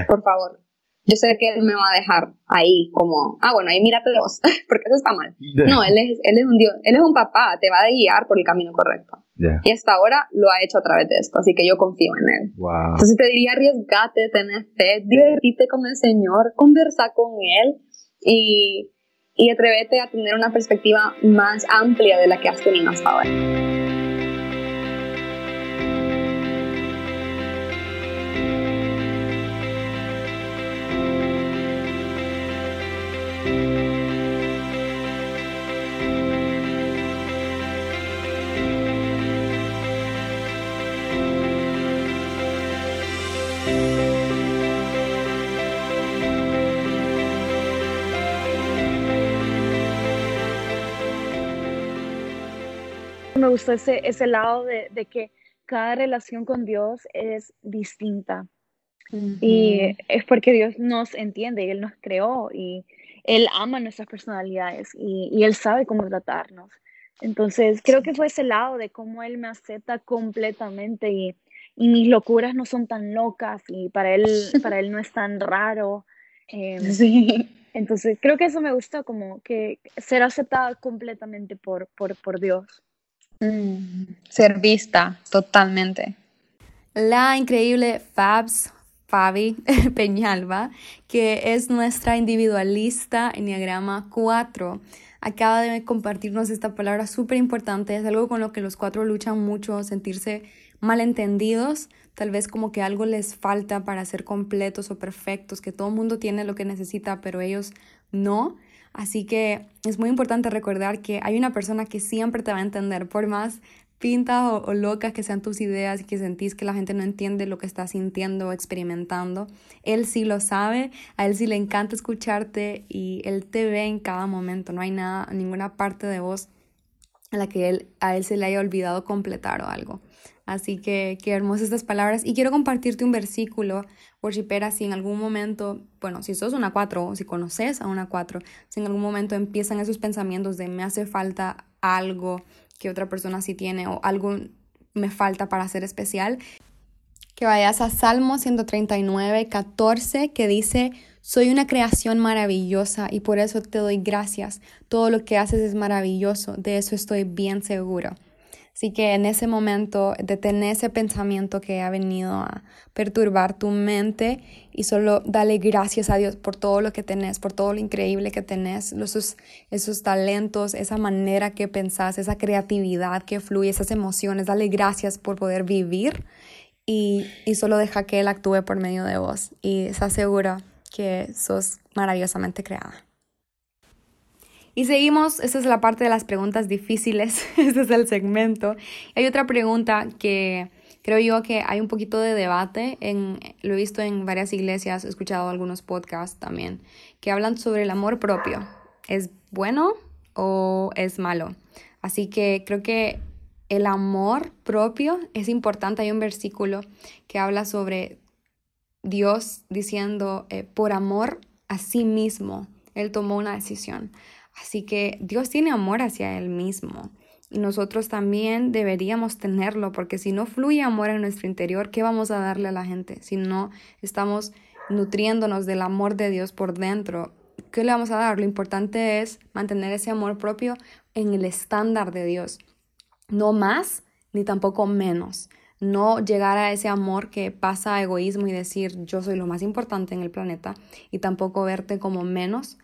Por favor, yo sé que él me va a dejar ahí como, ah, bueno, ahí mírate vos, porque eso está mal. No, él es, él es un Dios, él es un papá, te va a guiar por el camino correcto. Y hasta ahora lo ha hecho a través de esto, así que yo confío en él. Entonces te diría, arriesgate, tener fe, divertite con el Señor, conversa con él y, y atrévete a tener una perspectiva más amplia de la que has tenido hasta ahora. Me gustó ese, ese lado de, de que cada relación con Dios es distinta. Y es porque Dios nos entiende y Él nos creó y Él ama nuestras personalidades y, y, Él sabe cómo tratarnos. Entonces, creo que fue ese lado de cómo Él me acepta completamente y, y mis locuras no son tan locas y para Él, para él no es tan raro. Em, sí. Entonces, creo que eso me gustó, como que ser aceptada completamente por, por, por Dios. Mm, ser vista totalmente. La increíble Fabs, Fabi Peñalba, que es nuestra individualista Enneagrama 4, acaba de compartirnos esta palabra súper importante. Es algo con lo que los cuatro luchan mucho, sentirse malentendidos, tal vez como que algo les falta para ser completos o perfectos, que todo el mundo tiene lo que necesita, pero ellos no. Así que es muy importante recordar que hay una persona que siempre te va a entender, por más pintas o, locas que sean tus ideas y que sentís que la gente no entiende lo que estás sintiendo o experimentando. Él sí lo sabe, a él sí le encanta escucharte y él te ve en cada momento. No hay nada, ninguna parte de vos a la que él, a él se le haya olvidado completar o algo. Así que qué hermosas estas palabras. Y quiero compartirte un versículo, worshipera, si en algún momento, bueno, si sos una cuatro o si conoces a una cuatro, si en algún momento empiezan esos pensamientos de me hace falta algo que otra persona sí tiene o algo me falta para ser especial, que vayas a Salmo 139, 14, que dice, soy una creación maravillosa y por eso te doy gracias. Todo lo que haces es maravilloso, de eso estoy bien seguro. Así que en ese momento detén ese pensamiento que ha venido a perturbar tu mente y solo dale gracias a Dios por todo lo que tenés, por todo lo increíble que tenés, esos, esos talentos, esa manera que pensás, esa creatividad que fluye, esas emociones. Dale gracias por poder vivir y, y solo deja que Él actúe por medio de vos y se asegura que sos maravillosamente creada. Y seguimos, esta es la parte de las preguntas difíciles, este es el segmento. Hay otra pregunta que creo yo que hay un poquito de debate, en, lo he visto en varias iglesias, he escuchado algunos podcasts también, que hablan sobre el amor propio. ¿Es bueno o es malo? Así que creo que el amor propio es importante. Hay un versículo que habla sobre Dios diciendo, eh, por amor a sí mismo, Él tomó una decisión. Así que Dios tiene amor hacia Él mismo. Y nosotros también deberíamos tenerlo, porque si no fluye amor en nuestro interior, ¿qué vamos a darle a la gente? Si no estamos nutriéndonos del amor de Dios por dentro, ¿qué le vamos a dar? Lo importante es mantener ese amor propio en el estándar de Dios. No más ni tampoco menos. No llegar a ese amor que pasa a egoísmo y decir yo soy lo más importante en el planeta y tampoco verte como menos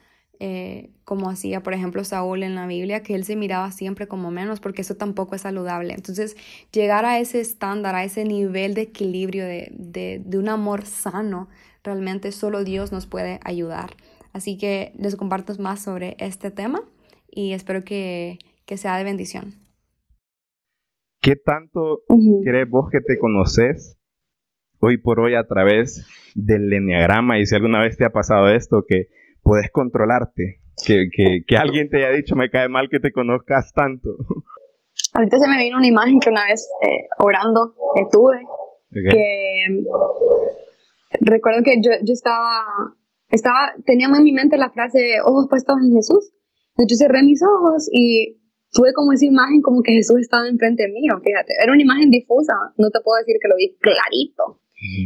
eh, como hacía, por ejemplo, Saúl en la Biblia, que él se miraba siempre como menos, porque eso tampoco es saludable. Entonces, llegar a ese estándar, a ese nivel de equilibrio, de, un amor sano, realmente solo Dios nos puede ayudar. Así que les comparto más sobre este tema y espero que, sea de bendición. ¿Qué tanto crees vos que te conoces hoy por hoy a través del enneagrama? Y si alguna vez te ha pasado esto, que puedes controlarte. Que, que, alguien te haya dicho, me cae mal que te conozcas tanto. Ahorita se me vino una imagen que una vez eh, orando estuve, que recuerdo que yo, yo estaba, estaba, tenía en mi mente la frase, ojos puestos en Jesús. Yo cerré mis ojos y tuve como esa imagen como que Jesús estaba enfrente mío, fíjate, era una imagen difusa, no te puedo decir que lo vi clarito,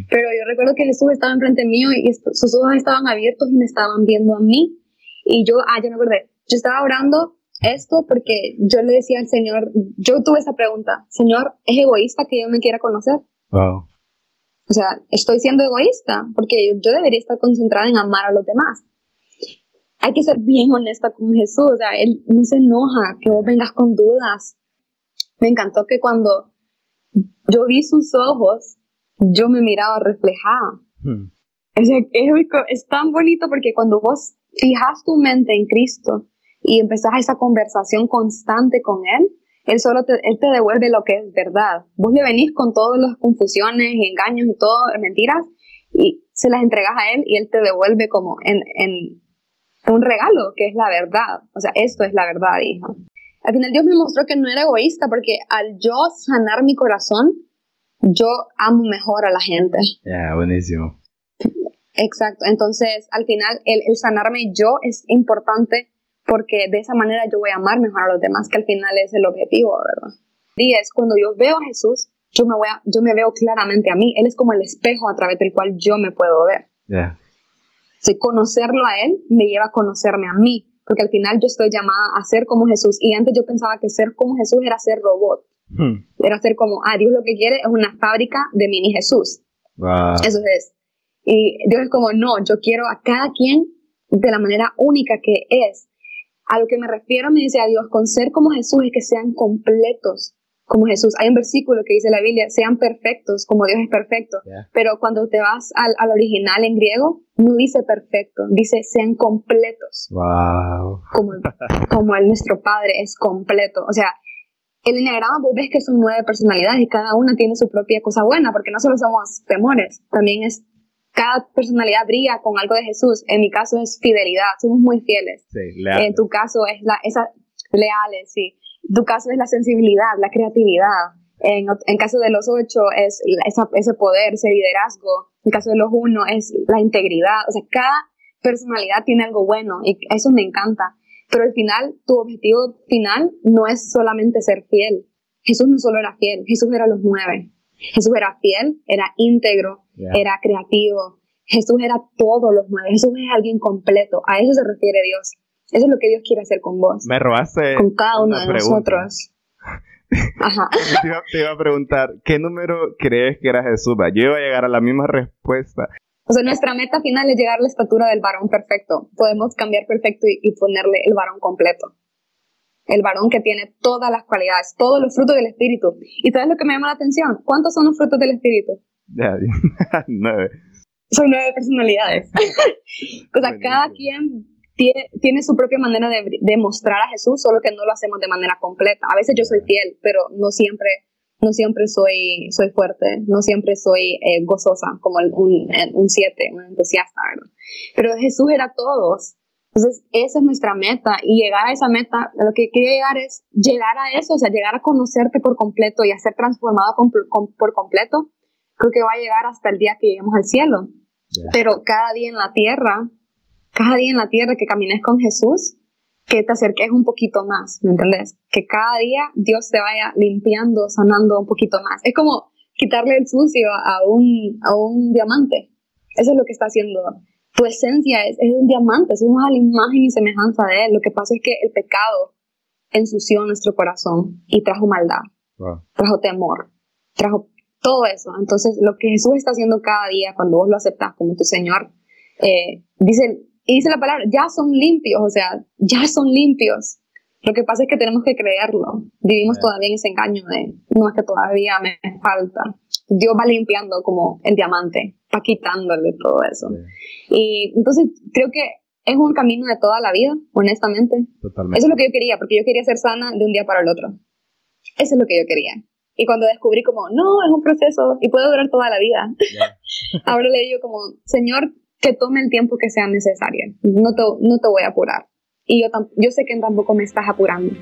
pero yo recuerdo que Jesús estaba enfrente mío y sus ojos estaban abiertos y me estaban viendo a mí. Y yo, ah, yo me acordé, yo estaba orando esto porque yo le decía al Señor, yo tuve esa pregunta, Señor, ¿es egoísta que yo me quiera conocer? Wow. O sea, estoy siendo egoísta porque yo, yo debería estar concentrada en amar a los demás. Hay que ser bien honesta con Jesús, o sea, Él no se enoja que vos vengas con dudas. Me encantó que cuando yo vi sus ojos, yo me miraba reflejada. Hmm. Es, es, tan bonito porque cuando vos fijas tu mente en Cristo y empezás esa conversación constante con Él, Él solo te, él te devuelve lo que es verdad. Vos le venís con todas las confusiones y engaños y todo, mentiras, y se las entregas a Él y Él te devuelve como en, en un regalo, que es la verdad. O sea, esto es la verdad, hija. Al final Dios me mostró que no era egoísta porque al yo sanar mi corazón, yo amo mejor a la gente. Ya, buenísimo. Exacto, entonces al final el, sanarme yo es importante porque de esa manera yo voy a amar mejor a los demás, que al final es el objetivo, ¿verdad? Y es cuando yo veo a Jesús, yo me, voy a, yo me veo claramente a mí, Él es como el espejo a través del cual yo me puedo ver. Yeah. Si conocerlo a Él me lleva a conocerme a mí, porque al final yo estoy llamada a ser como Jesús y antes yo pensaba que ser como Jesús era ser robot. Hmm. Era ser como, ah, Dios lo que quiere es una fábrica de mini Jesús. Eso es. Y Dios es como, no, yo quiero a cada quien de la manera única que es. A lo que me refiero, me dice a Dios, con ser como Jesús y que sean completos como Jesús. Hay un versículo que dice la Biblia, sean perfectos como Dios es perfecto. Pero cuando te vas al, al, original en griego, no dice perfecto, dice sean completos. Wow. Como, como el nuestro Padre es completo. O sea, el enneagrama vos ves que son nueve personalidades y cada una tiene su propia cosa buena, porque no solo somos temores, también es cada personalidad brilla con algo de Jesús. En mi caso es fidelidad, somos muy fieles. Sí, En tu caso es la esa leales, sí. Tu caso es la sensibilidad, la creatividad. En, en caso de los ocho es esa, ese poder, ese liderazgo. En caso de los uno es la integridad. O sea, cada personalidad tiene algo bueno y eso me encanta. Pero al final, tu objetivo final no es solamente ser fiel. Jesús no solo era fiel, Jesús era los nueve. Jesús era fiel, era íntegro, era creativo. Jesús era todos los nueve. Jesús es alguien completo. A eso se refiere Dios. Eso es lo que Dios quiere hacer con vos. Me robaste. Con cada uno de nosotros. Ajá. te, iba, a preguntar, ¿qué número crees que era Jesús? Yo iba a llegar a la misma respuesta. O sea, nuestra meta final es llegar a la estatura del varón perfecto. Podemos cambiar perfecto y, ponerle el varón completo. El varón que tiene todas las cualidades, todos los frutos del Espíritu. ¿Y sabes lo que me llama la atención? ¿Cuántos son los frutos del Espíritu? Ya, nueve. Son nueve personalidades. o sea, cada quien tiene, tiene, su propia manera de, de mostrar a Jesús, solo que no lo hacemos de manera completa. A veces yo soy fiel, pero no siempre no siempre soy, soy fuerte, no siempre soy eh, gozosa como un, un siete, un entusiasta, ¿verdad? Pero Jesús era todos. Entonces, esa es nuestra meta y llegar a esa meta, lo que quiere llegar es llegar a eso, o sea, llegar a conocerte por completo y a ser transformado por completo, creo que va a llegar hasta el día que lleguemos al cielo. Pero cada día en la tierra, cada día en la tierra que camines con Jesús, que te acerques un poquito más, ¿me entendés? Que cada día Dios te vaya limpiando, sanando un poquito más. Es como quitarle el sucio a un, a un diamante. Eso es lo que está haciendo. Tu esencia es, es un diamante, somos a la imagen y semejanza de Él. Lo que pasa es que el pecado ensució nuestro corazón y trajo maldad, trajo temor, trajo todo eso. Entonces, lo que Jesús está haciendo cada día, cuando vos lo aceptas como tu Señor, eh, dice y dice la palabra, ya son limpios, o sea, ya son limpios. Lo que pasa es que tenemos que creerlo. Vivimos todavía en ese engaño de, no es que todavía me falta. Dios va limpiando como el diamante, va quitándole todo eso. Y entonces creo que es un camino de toda la vida, honestamente. Totalmente. Eso es lo que yo quería, porque yo quería ser sana de un día para el otro. Eso es lo que yo quería. Y cuando descubrí como, no, es un proceso y puede durar toda la vida, ahora le digo como, Señor, que tome el tiempo que sea necesario. No te, no te voy a apurar. Y yo, yo sé que tampoco me estás apurando.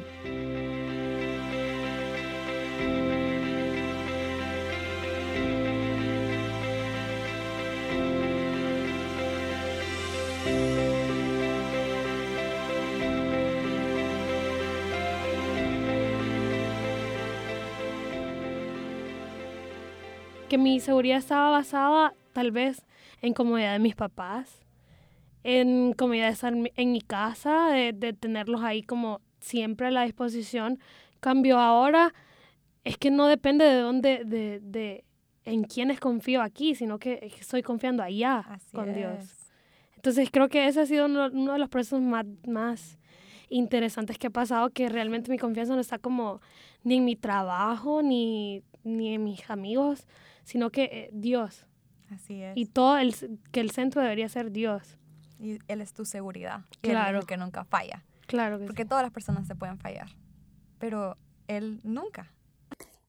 que mi seguridad estaba basada tal vez en comodidad de mis papás, en comodidad de estar en mi casa, de, tenerlos ahí como siempre a la disposición. Cambio ahora es que no depende de dónde, de, de en quiénes confío aquí, sino que estoy confiando allá con Dios. Entonces creo que ese ha sido uno, de los procesos más, más interesantes que ha pasado, que realmente mi confianza no está como ni en mi trabajo, ni, ni en mis amigos, sino que eh, Dios. Así es. Y todo el, que el centro debería ser Dios. Y Él es tu seguridad. Claro. el que nunca falla. Claro Porque todas las personas se pueden fallar, pero Él nunca.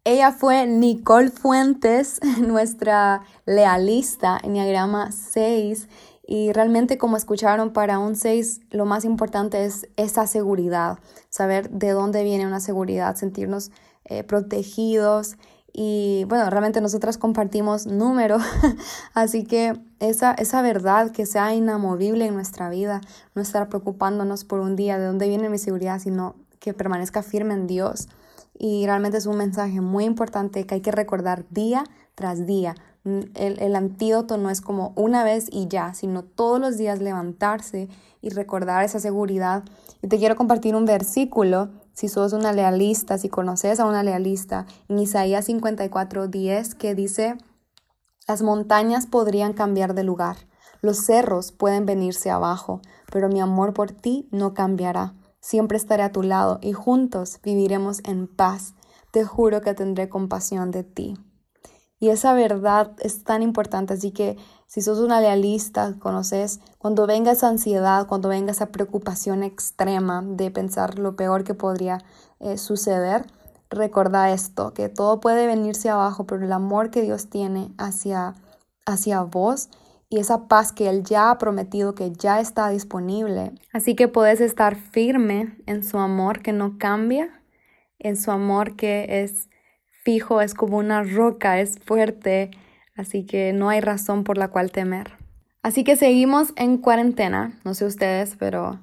Ella fue Nicole Fuentes, nuestra lealista, en Enneagrama 6. Y realmente, como escucharon, para un 6 lo más importante es esa seguridad, saber de dónde viene una seguridad, sentirnos eh, protegidos y bueno, realmente nosotras compartimos número, así que esa, esa verdad que sea inamovible en nuestra vida, no estar preocupándonos por un día de dónde viene mi seguridad, sino que permanezca firme en Dios. Y realmente es un mensaje muy importante que hay que recordar día tras día. El, el antídoto no es como una vez y ya, sino todos los días levantarse y recordar esa seguridad. Y te quiero compartir un versículo si sos una lealista, si conoces a una lealista, en Isaías 54, 10, que dice, las montañas podrían cambiar de lugar, los cerros pueden venirse abajo, pero mi amor por ti no cambiará. Siempre estaré a tu lado y juntos viviremos en paz. Te juro que tendré compasión de ti. Y esa verdad es tan importante, así que si sos una lealista, conoces, cuando venga esa ansiedad, cuando venga esa preocupación extrema de pensar lo peor que podría eh, suceder, recuerda esto, que todo puede venirse abajo, pero el amor que Dios tiene hacia, hacia vos y esa paz que Él ya ha prometido, que ya está disponible. Así que puedes estar firme en su amor que no cambia, en su amor que es fijo, es como una roca, es fuerte, así que no hay razón por la cual temer. Así que seguimos en cuarentena, no sé ustedes, pero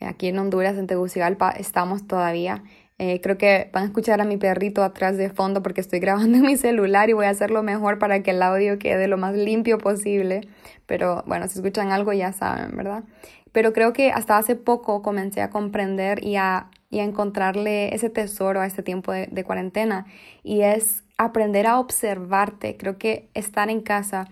aquí en Honduras, en Tegucigalpa, estamos todavía. Eh, creo que van a escuchar a mi perrito atrás de fondo porque estoy grabando en mi celular y voy a hacerlo mejor para que el audio quede lo más limpio posible. Pero bueno, si escuchan algo ya saben, ¿verdad? Pero creo que hasta hace poco comencé a comprender y a, y a encontrarle ese tesoro a este tiempo de, cuarentena y es aprender a observarte. Creo que estar en casa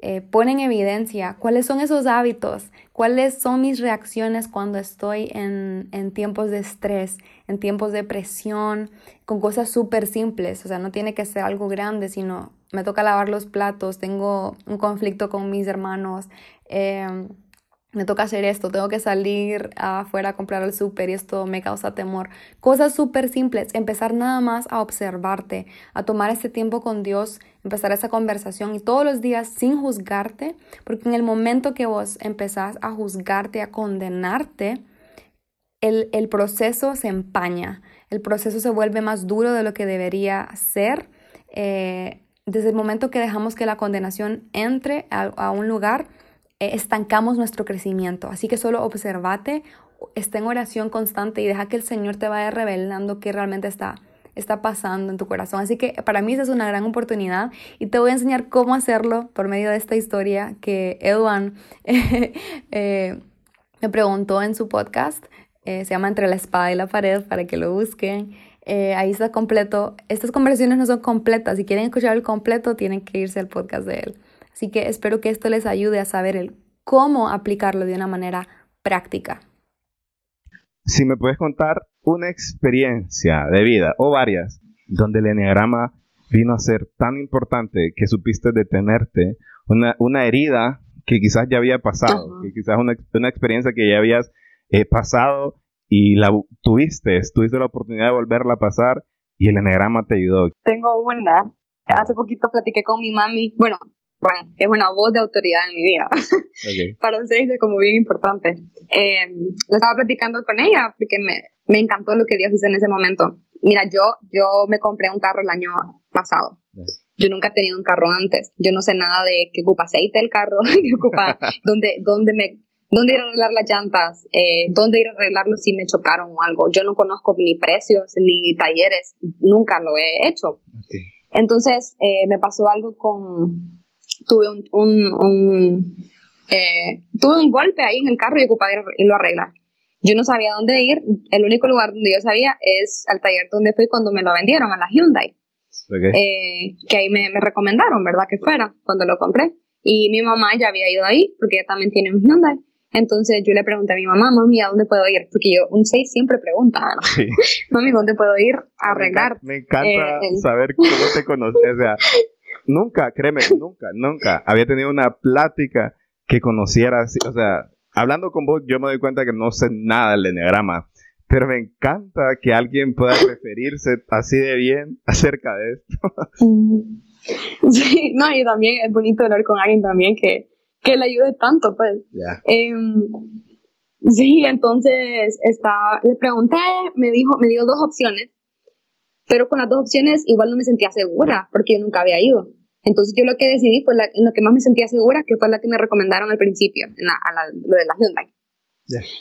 eh, pone en evidencia cuáles son esos hábitos, cuáles son mis reacciones cuando estoy en, en tiempos de estrés, en tiempos de presión, con cosas súper simples. O sea, no tiene que ser algo grande, sino me toca lavar los platos, tengo un conflicto con mis hermanos. Eh, me toca hacer esto, tengo que salir afuera a comprar al súper y esto me causa temor. Cosas súper simples, empezar nada más a observarte, a tomar este tiempo con Dios, empezar esa conversación y todos los días sin juzgarte, porque en el momento que vos empezás a juzgarte, a condenarte, el, el proceso se empaña, el proceso se vuelve más duro de lo que debería ser. Eh, desde el momento que dejamos que la condenación entre a un lugar, eh, estancamos nuestro crecimiento. Así que solo observate, está en oración constante y deja que el Señor te vaya revelando qué realmente está, está pasando en tu corazón. Así que para mí esa es una gran oportunidad y te voy a enseñar cómo hacerlo por medio de esta historia que Edwan eh, me preguntó en su podcast. Eh, se llama Entre la espada y la pared para que lo busquen. ahí está completo. Estas conversaciones no son completas. Si quieren escuchar el completo, tienen que irse al podcast de él. Así que espero que esto les ayude a saber el cómo aplicarlo de una manera práctica. Si me puedes contar una experiencia de vida o varias donde el enneagrama vino a ser tan importante que supiste detenerte, una, una herida que quizás ya había pasado, que quizás una, una experiencia que ya habías eh, pasado y la tuviste, tuviste la oportunidad de volverla a pasar y el enegrama te ayudó. Tengo una. Hace poquito platiqué con mi mami. Bueno, bueno, es una voz de autoridad en mi vida. Para ustedes es como bien importante. Eh, lo estaba platicando con ella porque me, me encantó lo que Dios hizo en ese momento. Mira, yo, yo me compré un carro el año pasado. Yo nunca he tenido un carro antes. Yo no sé nada de qué ocupa aceite el carro, qué ocupa, dónde, dónde me dónde ir a arreglar las llantas, eh, dónde ir a arreglarlo si me chocaron o algo. Yo no conozco ni precios ni talleres, nunca lo he hecho. Entonces eh, me pasó algo con, tuve un, un, eh, tuve un golpe ahí en el carro y ocupaba irlo a arreglar. Yo no sabía dónde ir, el único lugar donde yo sabía es al taller donde fui cuando me lo vendieron, a la Hyundai. que ahí me, me recomendaron, ¿verdad? Que fuera cuando lo compré. Y mi mamá ya había ido ahí porque ella también tiene un Hyundai. Entonces yo le pregunté a mi mamá, mami, ¿a dónde puedo ir? Porque yo, un 6 siempre pregunta, sí. mami, ¿dónde puedo ir a arreglar? Me, encanta eh, saber cómo te conoces. O sea, nunca, créeme, nunca, nunca había tenido una plática que conociera así. O sea, hablando con vos, yo me doy cuenta que no sé nada del enneagrama. Pero me encanta que alguien pueda referirse así de bien acerca de esto. Sí, no, y también es bonito hablar con alguien también que, que le ayude tanto, pues. Em, sí, entonces está, le pregunté, me dijo, me dio dos opciones, pero con las dos opciones igual no me sentía segura, porque yo nunca había ido. Entonces yo lo que decidí fue la, en lo que más me sentía segura, que fue la que me recomendaron al principio, en la, a la, lo de la Hyundai.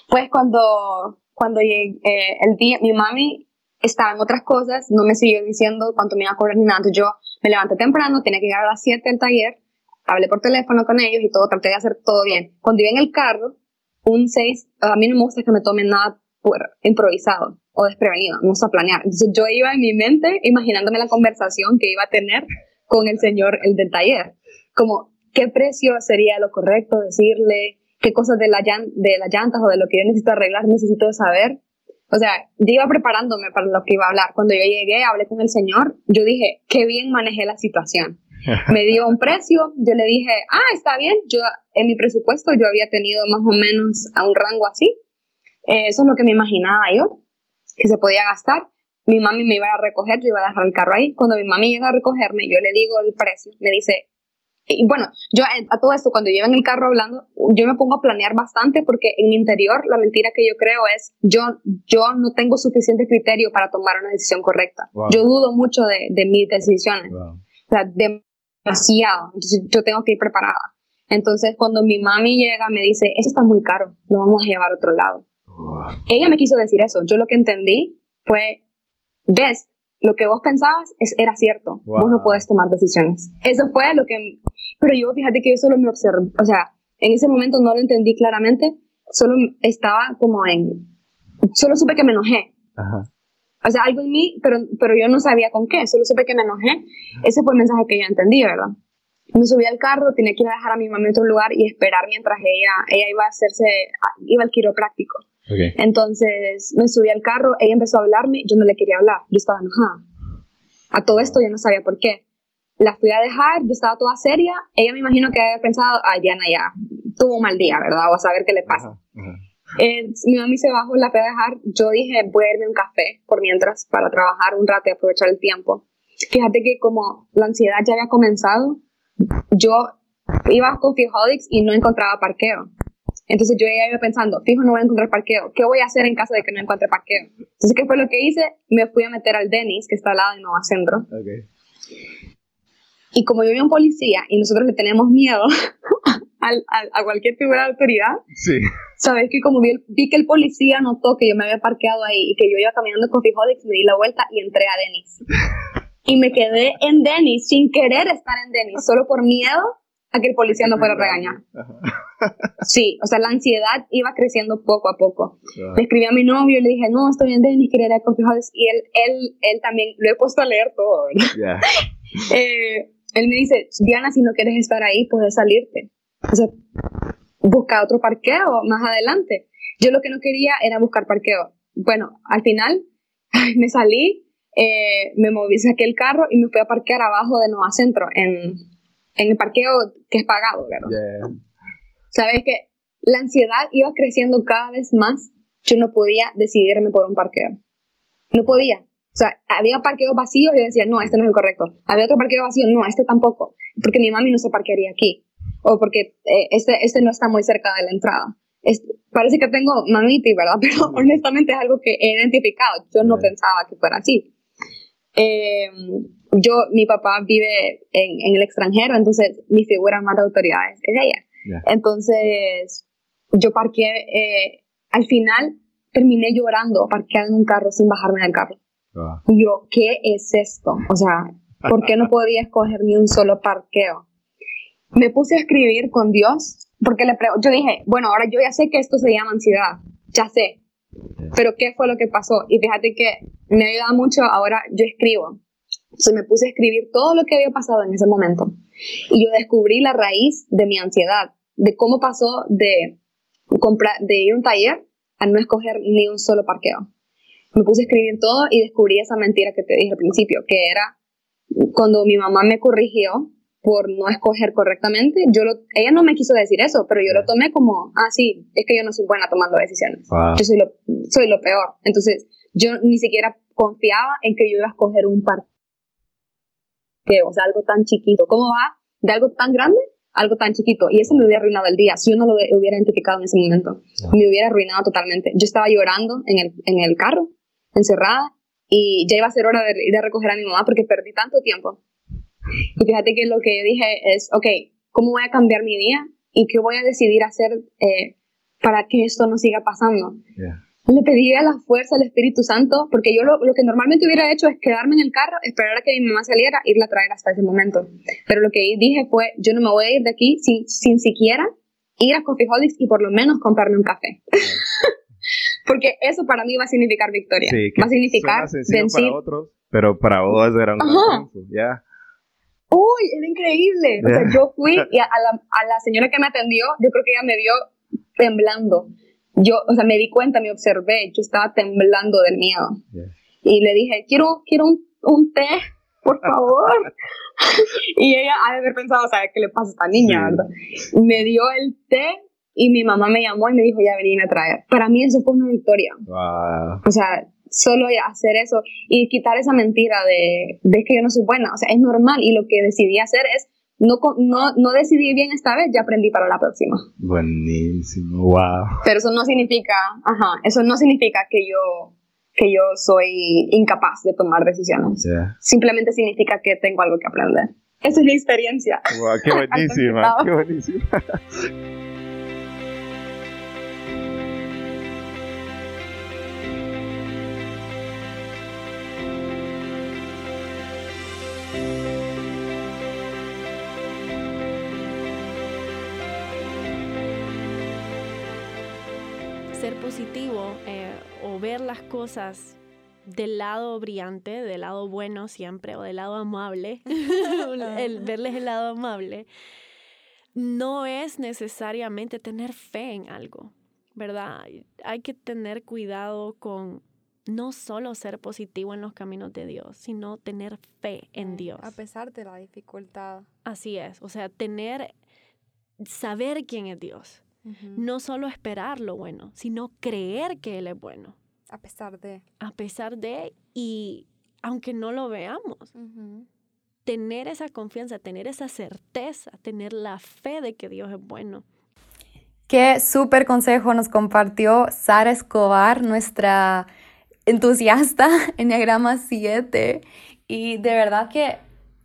Pues cuando, cuando llegué, eh, el día, mi mami estaba en otras cosas, no me siguió diciendo cuánto me iba a cobrar ni nada, entonces yo me levanté temprano, tenía que llegar a las 7 al taller, hablé por teléfono con ellos y todo, traté de hacer todo bien. Cuando iba en el carro, un 6, a mí no me gusta que me tomen nada por improvisado o desprevenido, me gusta planear. Entonces yo iba en mi mente imaginándome la conversación que iba a tener con el señor, el del taller, como qué precio sería lo correcto decirle, qué cosas de, la de las llantas o de lo que yo necesito arreglar necesito saber. O sea, yo iba preparándome para lo que iba a hablar. Cuando yo llegué, hablé con el señor, yo dije, qué bien manejé la situación me dio un precio, yo le dije, ah, está bien, yo en mi presupuesto yo había tenido más o menos a un rango así, eh, eso es lo que me imaginaba yo, que se podía gastar. Mi mami me iba a recoger, yo iba a dejar el carro ahí. Cuando mi mami llega a recogerme, yo le digo el precio, me dice, y bueno, yo a todo esto, cuando llevo en el carro hablando, yo me pongo a planear bastante porque en mi interior la mentira que yo creo es, yo, yo no tengo suficiente criterio para tomar una decisión correcta. Yo dudo mucho de, de mis decisiones. O sea, de, demasiado, entonces yo tengo que ir preparada. Entonces cuando mi mami llega me dice, eso está muy caro, lo vamos a llevar a otro lado. Ella me quiso decir eso, yo lo que entendí fue, ves, lo que vos pensabas es, era cierto, vos no puedes tomar decisiones. Eso fue lo que, pero yo fíjate que yo solo me observé, o sea, en ese momento no lo entendí claramente, solo estaba como en, solo supe que me enojé. Ajá. O sea, algo en mí, pero, pero yo no sabía con qué, solo supe que me enojé. Ese fue el mensaje que yo entendí, ¿verdad? Me subí al carro, tenía que ir a dejar a mi mamá en otro lugar y esperar mientras ella, ella iba a hacerse, iba al quiropráctico. Entonces me subí al carro, ella empezó a hablarme, yo no le quería hablar, yo estaba enojada. A todo esto yo no sabía por qué. La fui a dejar, yo estaba toda seria, ella me imagino que había pensado, ay Diana ya, tuvo un mal día, ¿verdad? O a saber qué le pasa. Eh, mi mami se bajó, la fue a dejar. Yo dije, voy a irme un café por mientras para trabajar un rato y aprovechar el tiempo. Fíjate que como la ansiedad ya había comenzado, yo iba a Coffee Holics y no encontraba parqueo. Entonces yo ya iba pensando, fijo, no voy a encontrar parqueo. ¿Qué voy a hacer en caso de que no encuentre parqueo? Entonces, ¿qué fue lo que hice? Me fui a meter al Dennis, que está al lado de Nueva Centro. Y como yo vi a un policía y nosotros le tenemos miedo a cualquier figura de autoridad, sí. sabes que como vi, vi, que el policía notó que yo me había parqueado ahí y que yo iba caminando con Fijodix, me di la vuelta y entré a Denis. Y me quedé en Denis sin querer estar en Denis, solo por miedo a que el policía no fuera a regañar. Sí, o sea, la ansiedad iba creciendo poco a poco. Le escribí a mi novio y le dije, no, estoy en Denis, quería ir a Coffee Y él, él, él también, lo he puesto a leer todo, ¿verdad? eh, él me dice, Diana, si no quieres estar ahí, puedes salirte. O sea, busca otro parqueo más adelante. Yo lo que no quería era buscar parqueo. Bueno, al final me salí, eh, me moví, saqué el carro y me fui a parquear abajo de Nueva Centro, en, en el parqueo que es pagado, ¿verdad? Sabes que la ansiedad iba creciendo cada vez más. Yo no podía decidirme por un parqueo. No podía. O sea, había parqueos vacíos y yo decía, no, este no es el correcto. Había otro parqueo vacío, no, este tampoco. Porque mi mami no se parquearía aquí. O porque eh, este, este no está muy cerca de la entrada. parece que tengo mamiti, ¿verdad? Pero honestamente es algo que he identificado. Yo no pensaba que fuera así. Eh, yo, mi papá vive en, en, el extranjero, entonces mi figura más de autoridades es ella. Entonces, yo parqué, eh, al final terminé llorando, parqueando en un carro sin bajarme del carro. Ah. Y yo, ¿qué es esto? O sea, ¿por qué no podía escoger ni un solo parqueo? Me puse a escribir con Dios, porque le yo dije, bueno, ahora yo ya sé que esto se llama ansiedad, ya sé, pero ¿qué fue lo que pasó? Y fíjate que me ha ayudado mucho, ahora yo escribo. Entonces me puse a escribir todo lo que había pasado en ese momento. Y yo descubrí la raíz de mi ansiedad, de cómo pasó de, comprar, de ir a un taller a no escoger ni un solo parqueo me puse a escribir todo y descubrí esa mentira que te dije al principio, que era cuando mi mamá me corrigió por no escoger correctamente, yo lo, ella no me quiso decir eso, pero yo lo tomé como, ah, sí, es que yo no soy buena tomando decisiones. Yo soy lo, soy lo peor. Entonces, yo ni siquiera confiaba en que yo iba a escoger un par o sea, algo tan chiquito. ¿Cómo va de algo tan grande algo tan chiquito? Y eso me hubiera arruinado el día. Si yo no lo hubiera identificado en ese momento, me hubiera arruinado totalmente. Yo estaba llorando en el, en el carro encerrada y ya iba a ser hora de ir a recoger a mi mamá porque perdí tanto tiempo. Y fíjate que lo que yo dije es, ok, ¿cómo voy a cambiar mi día? ¿Y qué voy a decidir hacer eh, para que esto no siga pasando? Le pedí a la fuerza al Espíritu Santo, porque yo lo, lo, que normalmente hubiera hecho es quedarme en el carro, esperar a que mi mamá saliera, irla a traer hasta ese momento. Pero lo que dije fue, yo no me voy a ir de aquí sin, sin siquiera ir a Coffee Holics y por lo menos comprarme un café. Porque eso para mí va a significar victoria. va a significar para otros, pero para vos era un triunfo, ya. Uy, era increíble. O sea, yo fui y a, la, a la señora que me atendió, yo creo que ella me vio temblando. Yo, o sea, me di cuenta, me observé, yo estaba temblando del miedo. Y le dije, quiero, quiero un, un té, por favor. y ella ha de haber pensado, ¿sabes qué le pasa a esta niña, verdad? Me dio el té y mi mamá me llamó y me dijo, ya vení a traer. Para mí eso fue una victoria. O sea, solo hacer eso y quitar esa mentira de, de que yo no soy buena. O sea, es normal y lo que decidí hacer es, no, no, no decidí bien esta vez, ya aprendí para la próxima. Buenísimo, wow. Pero eso no significa, ajá, eso no significa que yo que yo soy incapaz de tomar decisiones. Simplemente significa que tengo algo que aprender. Esa es mi experiencia. Wow, qué buenísima, qué buenísima. eh, ver las cosas del lado brillante, del lado bueno siempre, o del lado amable, el verles el lado amable, no es necesariamente tener fe en algo, ¿verdad? Hay que tener cuidado con no solo ser positivo en los caminos de Dios, sino tener fe en Dios. A pesar de la dificultad. Así es, o sea, tener, saber quién es Dios no solo esperar lo bueno, sino creer que Él es bueno. A pesar de. A pesar de, y aunque no lo veamos, tener esa confianza, tener esa certeza, tener la fe de que Dios es bueno. Qué súper consejo nos compartió Sara Escobar, nuestra entusiasta en Diagrama 7. Y de verdad que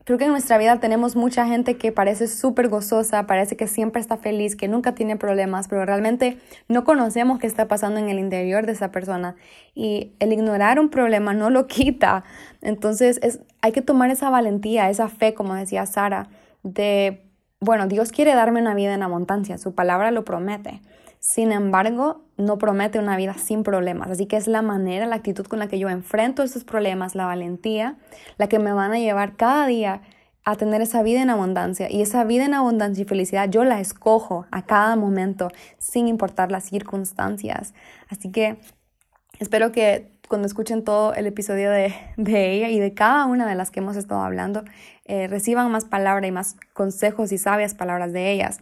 Creo que en nuestra vida tenemos mucha gente que parece súper gozosa, parece que siempre está feliz, que nunca tiene problemas, pero realmente no conocemos qué está pasando en el interior de esa persona. Y el ignorar un problema no lo quita. Entonces es, hay que tomar esa valentía, esa fe, como decía Sara, de, bueno, Dios quiere darme una vida en abundancia, su palabra lo promete. Sin embargo, no promete una vida sin problemas. Así que es la manera, la actitud con la que yo enfrento esos problemas, la valentía, la que me van a llevar cada día a tener esa vida en abundancia. Y esa vida en abundancia y felicidad yo la escojo a cada momento sin importar las circunstancias. Así que espero que cuando escuchen todo el episodio de, ella y de cada una de las que hemos estado hablando, eh, reciban más palabra y más consejos y sabias palabras de ellas.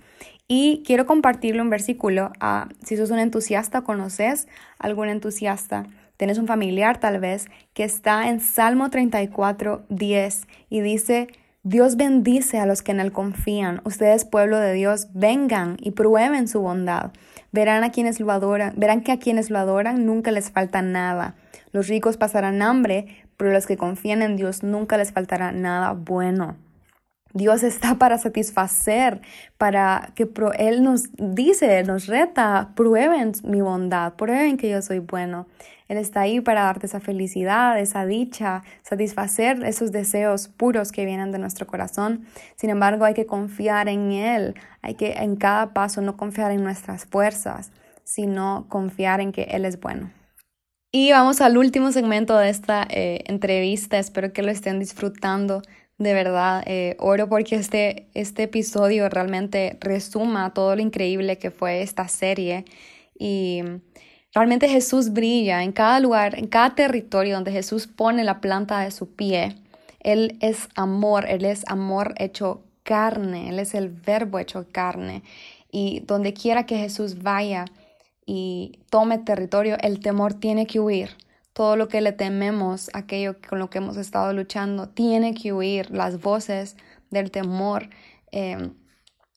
Y quiero compartirle un versículo. a si sos un entusiasta, conoces algún entusiasta, tienes un familiar tal vez, que está en Salmo 34, 10 y dice, Dios bendice a los que en Él confían. Ustedes, pueblo de Dios, vengan y prueben su bondad. Verán a quienes lo adoran, verán que a quienes lo adoran nunca les falta nada. Los ricos pasarán hambre, pero los que confían en Dios nunca les faltará nada bueno. Dios está para satisfacer, para que Él nos dice, nos reta, prueben mi bondad, prueben que yo soy bueno. Él está ahí para darte esa felicidad, esa dicha, satisfacer esos deseos puros que vienen de nuestro corazón. Sin embargo, hay que confiar en Él, hay que en cada paso no confiar en nuestras fuerzas, sino confiar en que Él es bueno. Y vamos al último segmento de esta eh, entrevista. Espero que lo estén disfrutando. De verdad, eh, oro porque este, este episodio realmente resuma todo lo increíble que fue esta serie. Y realmente Jesús brilla en cada lugar, en cada territorio donde Jesús pone la planta de su pie. Él es amor, Él es amor hecho carne, Él es el verbo hecho carne. Y donde quiera que Jesús vaya, y tome territorio, el temor tiene que huir. Todo lo que le tememos, aquello con lo que hemos estado luchando, tiene que huir. Las voces del temor em,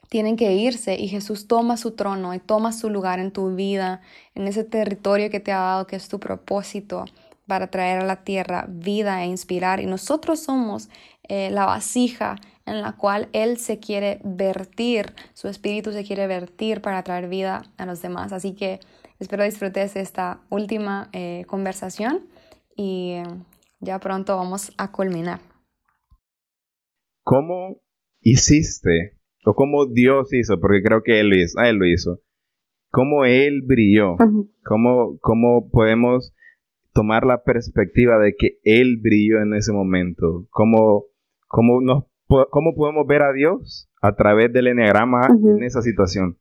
tienen que irse y Jesús toma su trono y toma su lugar en tu vida, en ese territorio que te ha dado, que es tu propósito para traer a la tierra vida e inspirar. Y nosotros somos eh, la vasija en la cual Él se quiere vertir, su espíritu se quiere vertir para traer vida a los demás. Así que espero disfrutes esta última eh, conversación y eh, ya pronto vamos a culminar. ¿Cómo hiciste o cómo Dios hizo? Porque creo que Él lo hizo. él lo hizo. ¿Cómo Él brilló? ¿Cómo, ¿Cómo podemos tomar la perspectiva de que Él brilló en ese momento? ¿Cómo, cómo nos ¿Cómo podemos ver a Dios a través del enneagrama en esa situación?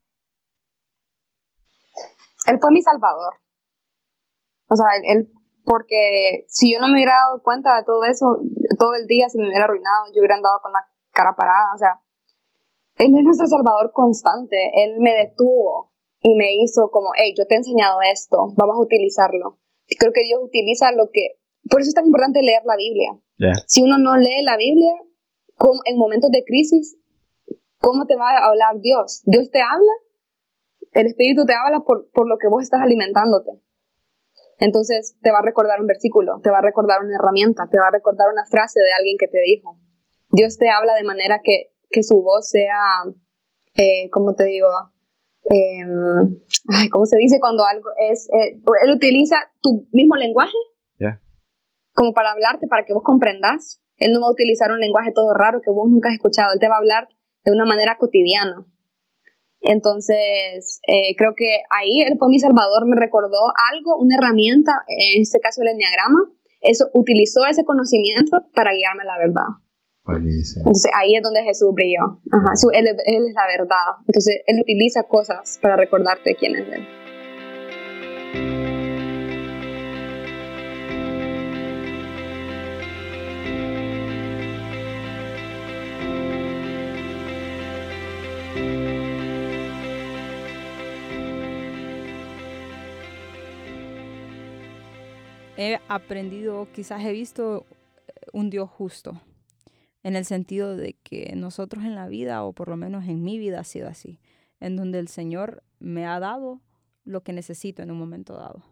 Él fue mi salvador. O sea, él, porque si yo no me hubiera dado cuenta de todo eso, todo el día se me hubiera arruinado, yo hubiera andado con la cara parada. O sea, él es nuestro salvador constante. Él me detuvo y me hizo como, hey, yo te he enseñado esto, vamos a utilizarlo. Y creo que Dios utiliza lo que... Por eso es tan importante leer la Biblia. Si uno no lee la Biblia, en momentos de crisis, ¿cómo te va a hablar Dios? Dios te habla, el Espíritu te habla por, por lo que vos estás alimentándote. Entonces te va a recordar un versículo, te va a recordar una herramienta, te va a recordar una frase de alguien que te dijo. Dios te habla de manera que, que su voz sea, eh, ¿cómo te digo? Em, ¿Cómo se dice cuando algo es... Eh, él utiliza tu mismo lenguaje como para hablarte, para que vos comprendas. Él no va a utilizar un lenguaje todo raro que vos nunca has escuchado. Él te va a hablar de una manera cotidiana. Entonces, eh, creo que ahí fue mi salvador, me recordó algo, una herramienta, en este caso el enneagrama. Eso utilizó ese conocimiento para guiarme a la verdad. Entonces ahí es donde Jesús brilló. él, él, es la verdad. Entonces él utiliza cosas para recordarte quién es él. He aprendido, quizás he visto eh, un Dios justo, en el sentido de que nosotros en la vida, o por lo menos en mi vida ha sido así, en donde el Señor me ha dado lo que necesito en un momento dado.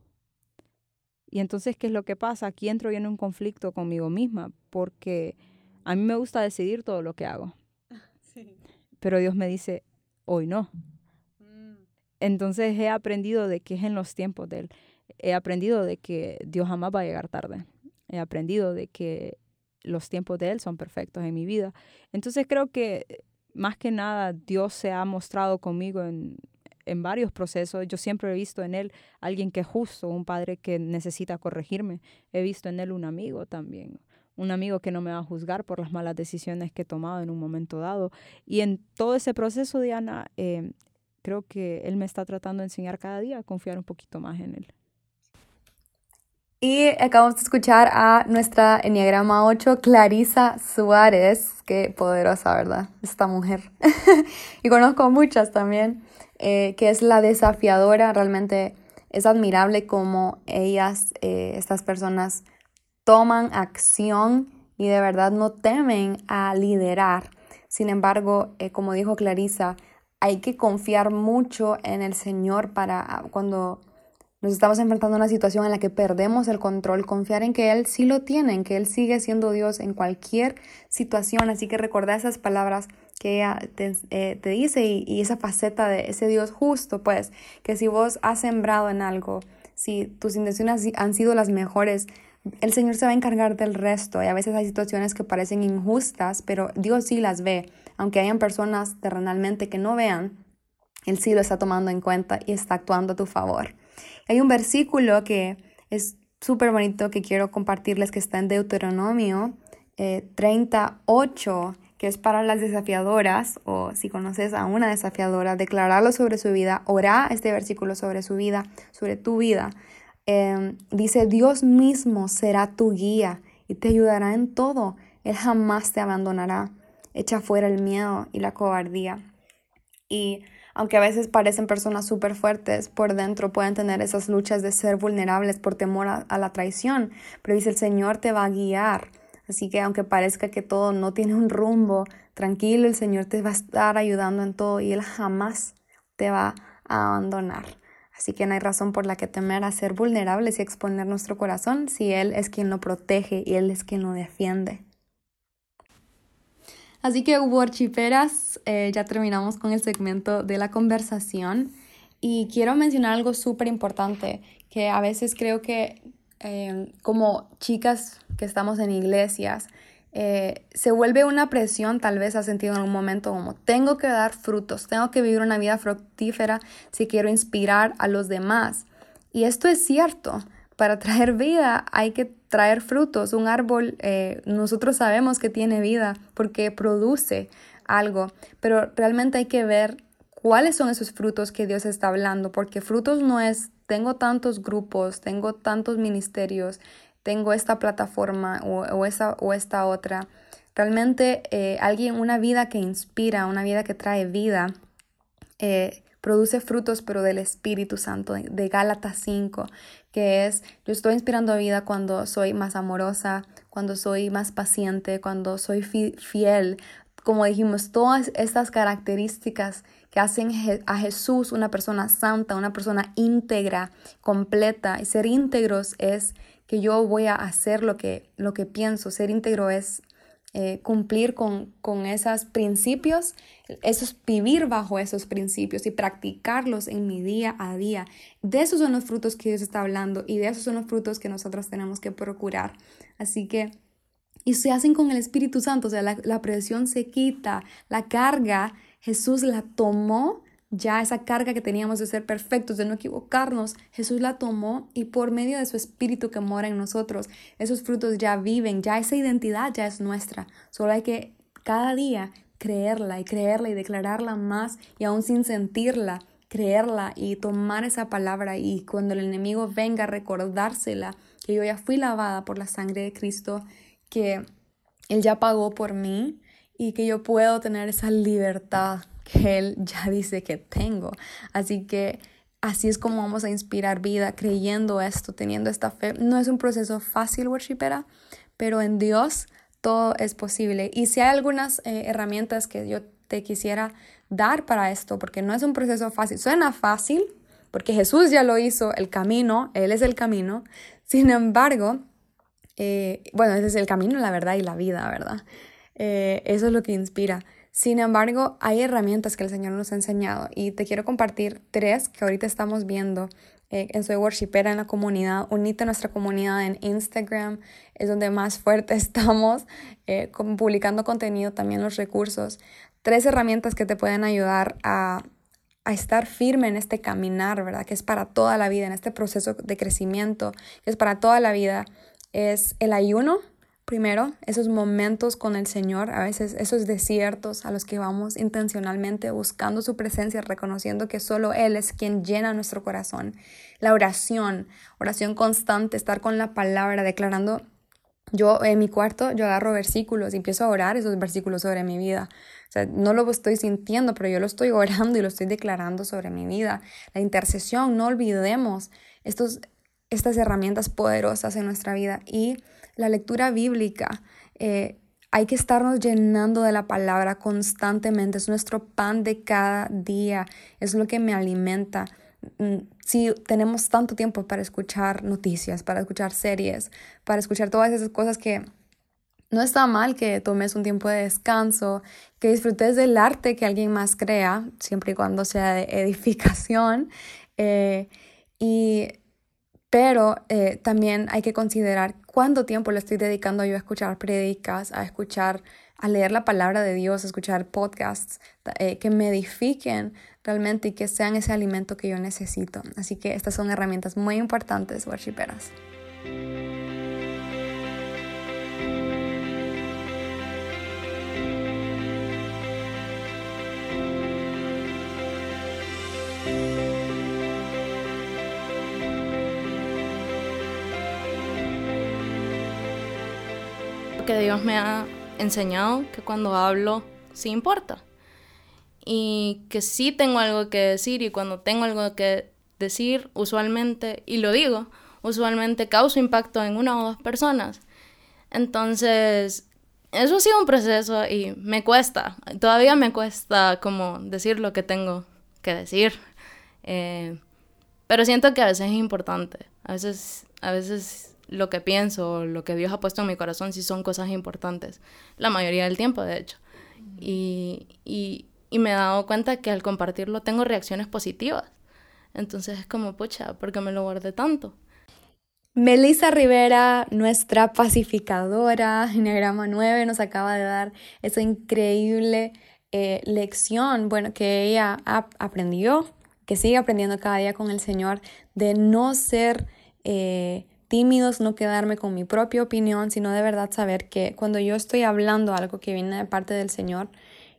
Y entonces, ¿qué es lo que pasa? Aquí entro yo en un conflicto conmigo misma, porque a mí me gusta decidir todo lo que hago. Pero Dios me dice, hoy no. Mm. Entonces he aprendido de que es en los tiempos de Él he aprendido de que Dios jamás va a llegar tarde. He aprendido de que los tiempos de Él son perfectos en mi vida. Entonces creo que más que nada Dios se ha mostrado conmigo en, en varios procesos. Yo siempre he visto en Él alguien que es justo, un padre que necesita corregirme. He visto en Él un amigo también, un amigo que no me va a juzgar por las malas decisiones que he tomado en un momento dado. Y en todo ese proceso, Diana, eh, creo que Él me está tratando de enseñar cada día a confiar un poquito más en Él. Y acabamos de escuchar a nuestra Enneagrama 8, Clarisa Suárez. Qué poderosa, ¿verdad? Esta mujer. y conozco muchas también, eh, que es la desafiadora. Realmente es admirable cómo ellas, eh, estas personas, toman acción y de verdad no temen a liderar. Sin embargo, eh, como dijo Clarisa, hay que confiar mucho en el Señor para ah, cuando nos estamos enfrentando a una situación en la que perdemos el control, confiar en que Él sí lo tiene, en que Él sigue siendo Dios en cualquier situación. Así que recordar esas palabras que ella te, eh, dice y, y, esa faceta de ese Dios justo, pues, que si vos has sembrado en algo, si tus intenciones han sido las mejores, el Señor se va a encargar del resto y a veces hay situaciones que parecen injustas, pero Dios sí las ve. Aunque hayan personas terrenalmente que no vean, Él sí lo está tomando en cuenta y está actuando a tu favor. Hay un versículo que es súper bonito que quiero compartirles que está en Deuteronomio 38, eh, que es para las desafiadoras, o si conoces a una desafiadora, declararlo sobre su vida, orá este versículo sobre su vida, sobre tu vida. Em, dice, Dios mismo será tu guía y te ayudará en todo. Él jamás te abandonará. Echa fuera el miedo y la cobardía. Y aunque a veces parecen personas súper fuertes, por dentro pueden tener esas luchas de ser vulnerables por temor a, la traición. Pero dice, el Señor te va a guiar. Así que aunque parezca que todo no tiene un rumbo, tranquilo, el Señor te va a estar ayudando en todo y Él jamás te va a abandonar. Así que no hay razón por la que temer a ser vulnerables y exponer nuestro corazón si Él es quien lo protege y Él es quien lo defiende. Así que hubo eh, ya terminamos con el segmento de la conversación y quiero mencionar algo súper importante que a veces creo que eh, como chicas que estamos en iglesias, eh, se vuelve una presión, tal vez has sentido en algún momento como tengo que dar frutos, tengo que vivir una vida fructífera si quiero inspirar a los demás. Y esto es cierto, para traer vida hay que traer frutos. Un árbol, eh, nosotros sabemos que tiene vida porque produce algo, pero realmente hay que ver cuáles son esos frutos que Dios está hablando, porque frutos no es, tengo tantos grupos, tengo tantos ministerios, tengo esta plataforma o, esa, o esta otra. Realmente eh, alguien, una vida que inspira, una vida que trae vida, eh, produce frutos, pero del Espíritu Santo, de Gálatas 5, que es, yo estoy inspirando vida cuando soy más amorosa, cuando soy más paciente, cuando soy fiel. Como dijimos, todas estas características que hacen a Jesús una persona santa, una persona íntegra, completa. Y ser íntegros es que yo voy a hacer lo que, lo que pienso. Ser íntegro es eh, cumplir con, con esos principios, esos, vivir bajo esos principios y practicarlos en mi día a día. De esos son los frutos que Dios está hablando y de esos son los frutos que nosotros tenemos que procurar. Así que, y se hacen con el Espíritu Santo, o sea, la, la presión se quita, la carga, Jesús la tomó ya esa carga que teníamos de ser perfectos, de no equivocarnos, Jesús la tomó y por medio de su Espíritu que mora en nosotros, esos frutos ya viven, ya esa identidad ya es nuestra. Solo hay que cada día creerla y creerla y declararla más y aún sin sentirla, creerla y tomar esa palabra y cuando el enemigo venga a recordársela, que yo ya fui lavada por la sangre de Cristo, que Él ya pagó por mí y que yo puedo tener esa libertad que Él ya dice que tengo. Así que así es como vamos a inspirar vida, creyendo esto, teniendo esta fe. No es un proceso fácil, worshipera, pero en Dios todo es posible. Y si hay algunas eh, herramientas que yo te quisiera dar para esto, porque no es un proceso fácil, suena fácil, porque Jesús ya lo hizo, el camino, Él es el camino. Sin embargo, eh, bueno, ese es el camino, la verdad y la vida, ¿verdad? Eh, eso es lo que inspira. Sin embargo, hay herramientas que el Señor nos ha enseñado y te quiero compartir tres que ahorita estamos viendo eh, en Soy Worshipera en la comunidad. Unite a nuestra comunidad en Instagram, es donde más fuerte estamos, eh, publicando contenido, también los recursos. Tres herramientas que te pueden ayudar a, a estar firme en este caminar, ¿verdad? Que es para toda la vida, en este proceso de crecimiento, que es para toda la vida. Es el ayuno, primero, esos momentos con el Señor, a veces esos desiertos a los que vamos intencionalmente buscando su presencia, reconociendo que solo Él es quien llena nuestro corazón. La oración, oración constante, estar con la palabra, declarando yo en mi cuarto, yo agarro versículos y empiezo a orar esos versículos sobre mi vida. O sea, no lo estoy sintiendo, pero yo lo estoy orando y lo estoy declarando sobre mi vida. La intercesión, no olvidemos estos, estas herramientas poderosas en nuestra vida. Y la lectura bíblica, eh, hay que estarnos llenando de la palabra constantemente. Es nuestro pan de cada día, es lo que me alimenta. Mm, si tenemos tanto tiempo para escuchar noticias, para escuchar series, para escuchar todas esas cosas que no está mal que tomes un tiempo de descanso, que disfrutes del arte que alguien más crea, siempre y cuando sea de edificación. Eh, y, pero eh, también hay que considerar cuánto tiempo le estoy dedicando yo a escuchar prédicas, a escuchar, a leer la palabra de Dios, a escuchar podcasts eh, que me edifiquen realmente y que sean ese alimento que yo necesito. Así que estas son herramientas muy importantes, worshiperas. Que Dios me ha enseñado que cuando hablo sí importa y que sí tengo algo que decir y cuando tengo algo que decir, usualmente, y lo digo, usualmente causo impacto en una o dos personas. Entonces, eso ha sido un proceso y me cuesta, todavía me cuesta como decir lo que tengo que decir, eh, pero siento que a veces es importante, a veces, a veces lo que pienso, lo que Dios ha puesto en mi corazón sí son cosas importantes, la mayoría del tiempo de hecho. Y, y, me he dado cuenta que al compartirlo tengo reacciones positivas. Entonces es como, pucha, ¿por qué me lo guardé tanto? Melissa Rivera, nuestra pacificadora, Enneagrama 9, nos acaba de dar esa increíble eh, lección, bueno, que ella aprendió, que sigue aprendiendo cada día con el Señor, de no ser eh, tímidos, no quedarme con mi propia opinión, sino de verdad saber que cuando yo estoy hablando algo que viene de parte del Señor,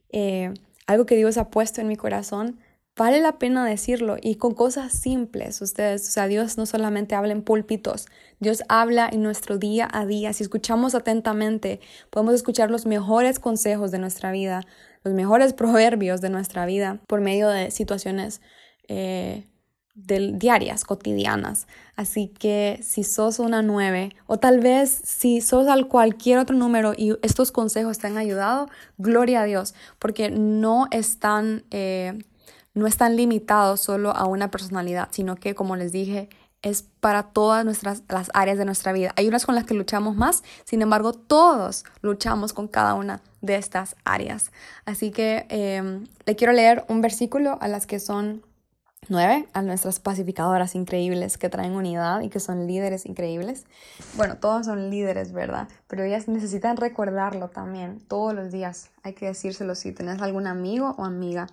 eh, algo que Dios ha puesto en mi corazón, vale la pena decirlo y con cosas simples. Ustedes, o sea, Dios no solamente habla en púlpitos, Dios habla en nuestro día a día. Si escuchamos atentamente, podemos escuchar los mejores consejos de nuestra vida, los mejores proverbios de nuestra vida por medio de situaciones eh, diarias, cotidianas. Así que si sos una 9 o tal vez si sos al cualquier otro número y estos consejos te han ayudado, gloria a Dios, porque no están, eh, no están limitados solo a una personalidad, sino que como les dije, es para todas nuestras las áreas de nuestra vida. Hay unas con las que luchamos más, sin embargo, todos luchamos con cada una de estas áreas. Así que eh, le quiero leer un versículo a las que son Nueve, a nuestras pacificadoras increíbles que traen unidad y que son líderes increíbles. Bueno, todos son líderes, ¿verdad? Pero ellas necesitan recordarlo también todos los días. Hay que decírselo si tenés algún amigo o amiga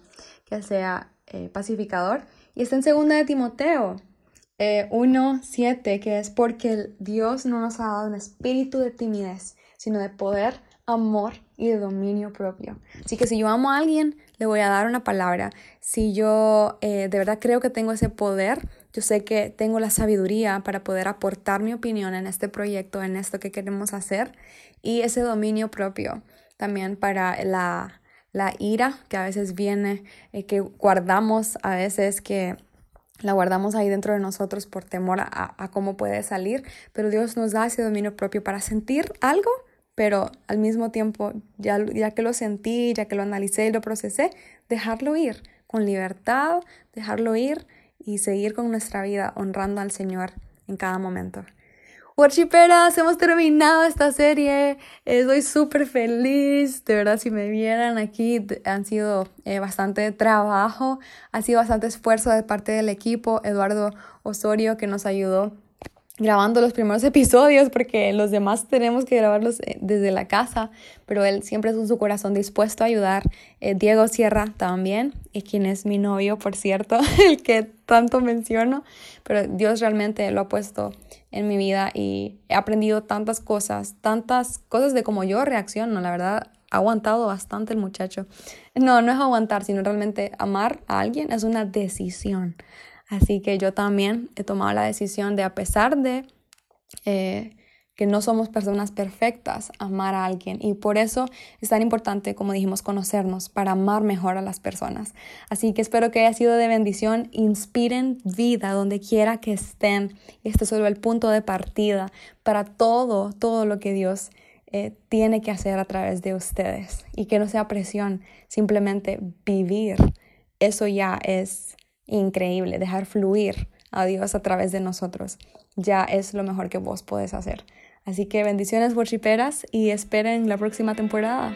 que sea eh, pacificador. Y está en segunda de Timoteo eh, 1.7, que es porque Dios no nos ha dado un espíritu de timidez, sino de poder, amor y de dominio propio. Así que si yo amo a alguien, le voy a dar una palabra. Si yo eh, de verdad creo que tengo ese poder, yo sé que tengo la sabiduría para poder aportar mi opinión en este proyecto, en esto que queremos hacer, y ese dominio propio también para la, la ira que a veces viene, eh, que guardamos a veces, que la guardamos ahí dentro de nosotros por temor a, a, cómo puede salir, pero Dios nos da ese dominio propio para sentir algo pero al mismo tiempo, ya, ya que lo sentí, ya que lo analicé y lo procesé, dejarlo ir con libertad, dejarlo ir y seguir con nuestra vida honrando al Señor en cada momento. Worshiperas, hemos terminado esta serie. Estoy súper feliz. De verdad, si me vieran aquí, han sido eh, bastante trabajo, ha sido bastante esfuerzo de parte del equipo. Eduardo Osorio, que nos ayudó grabando los primeros episodios porque los demás tenemos que grabarlos eh, desde la casa, pero él siempre es con su corazón dispuesto a ayudar. Eh, Diego Sierra también, y quien es mi novio, por cierto, el que tanto menciono, pero Dios realmente lo ha puesto en mi vida y he aprendido tantas cosas, tantas cosas de cómo yo reacciono. La verdad, ha aguantado bastante el muchacho. No, no es aguantar, sino realmente amar a alguien es una decisión. Así que yo también he tomado la decisión de, a pesar de eh, que no somos personas perfectas, amar a alguien. Y por eso es tan importante, como dijimos, conocernos para amar mejor a las personas. Así que espero que haya sido de bendición. Inspiren vida donde quiera que estén. Este es solo el punto de partida para todo, todo lo que Dios eh, tiene que hacer a través de ustedes. Y que no sea presión, simplemente vivir. Eso ya es increíble, dejar fluir a Dios a través de nosotros, ya es lo mejor que vos podés hacer. Así que bendiciones, worshiperas, y esperen la próxima temporada.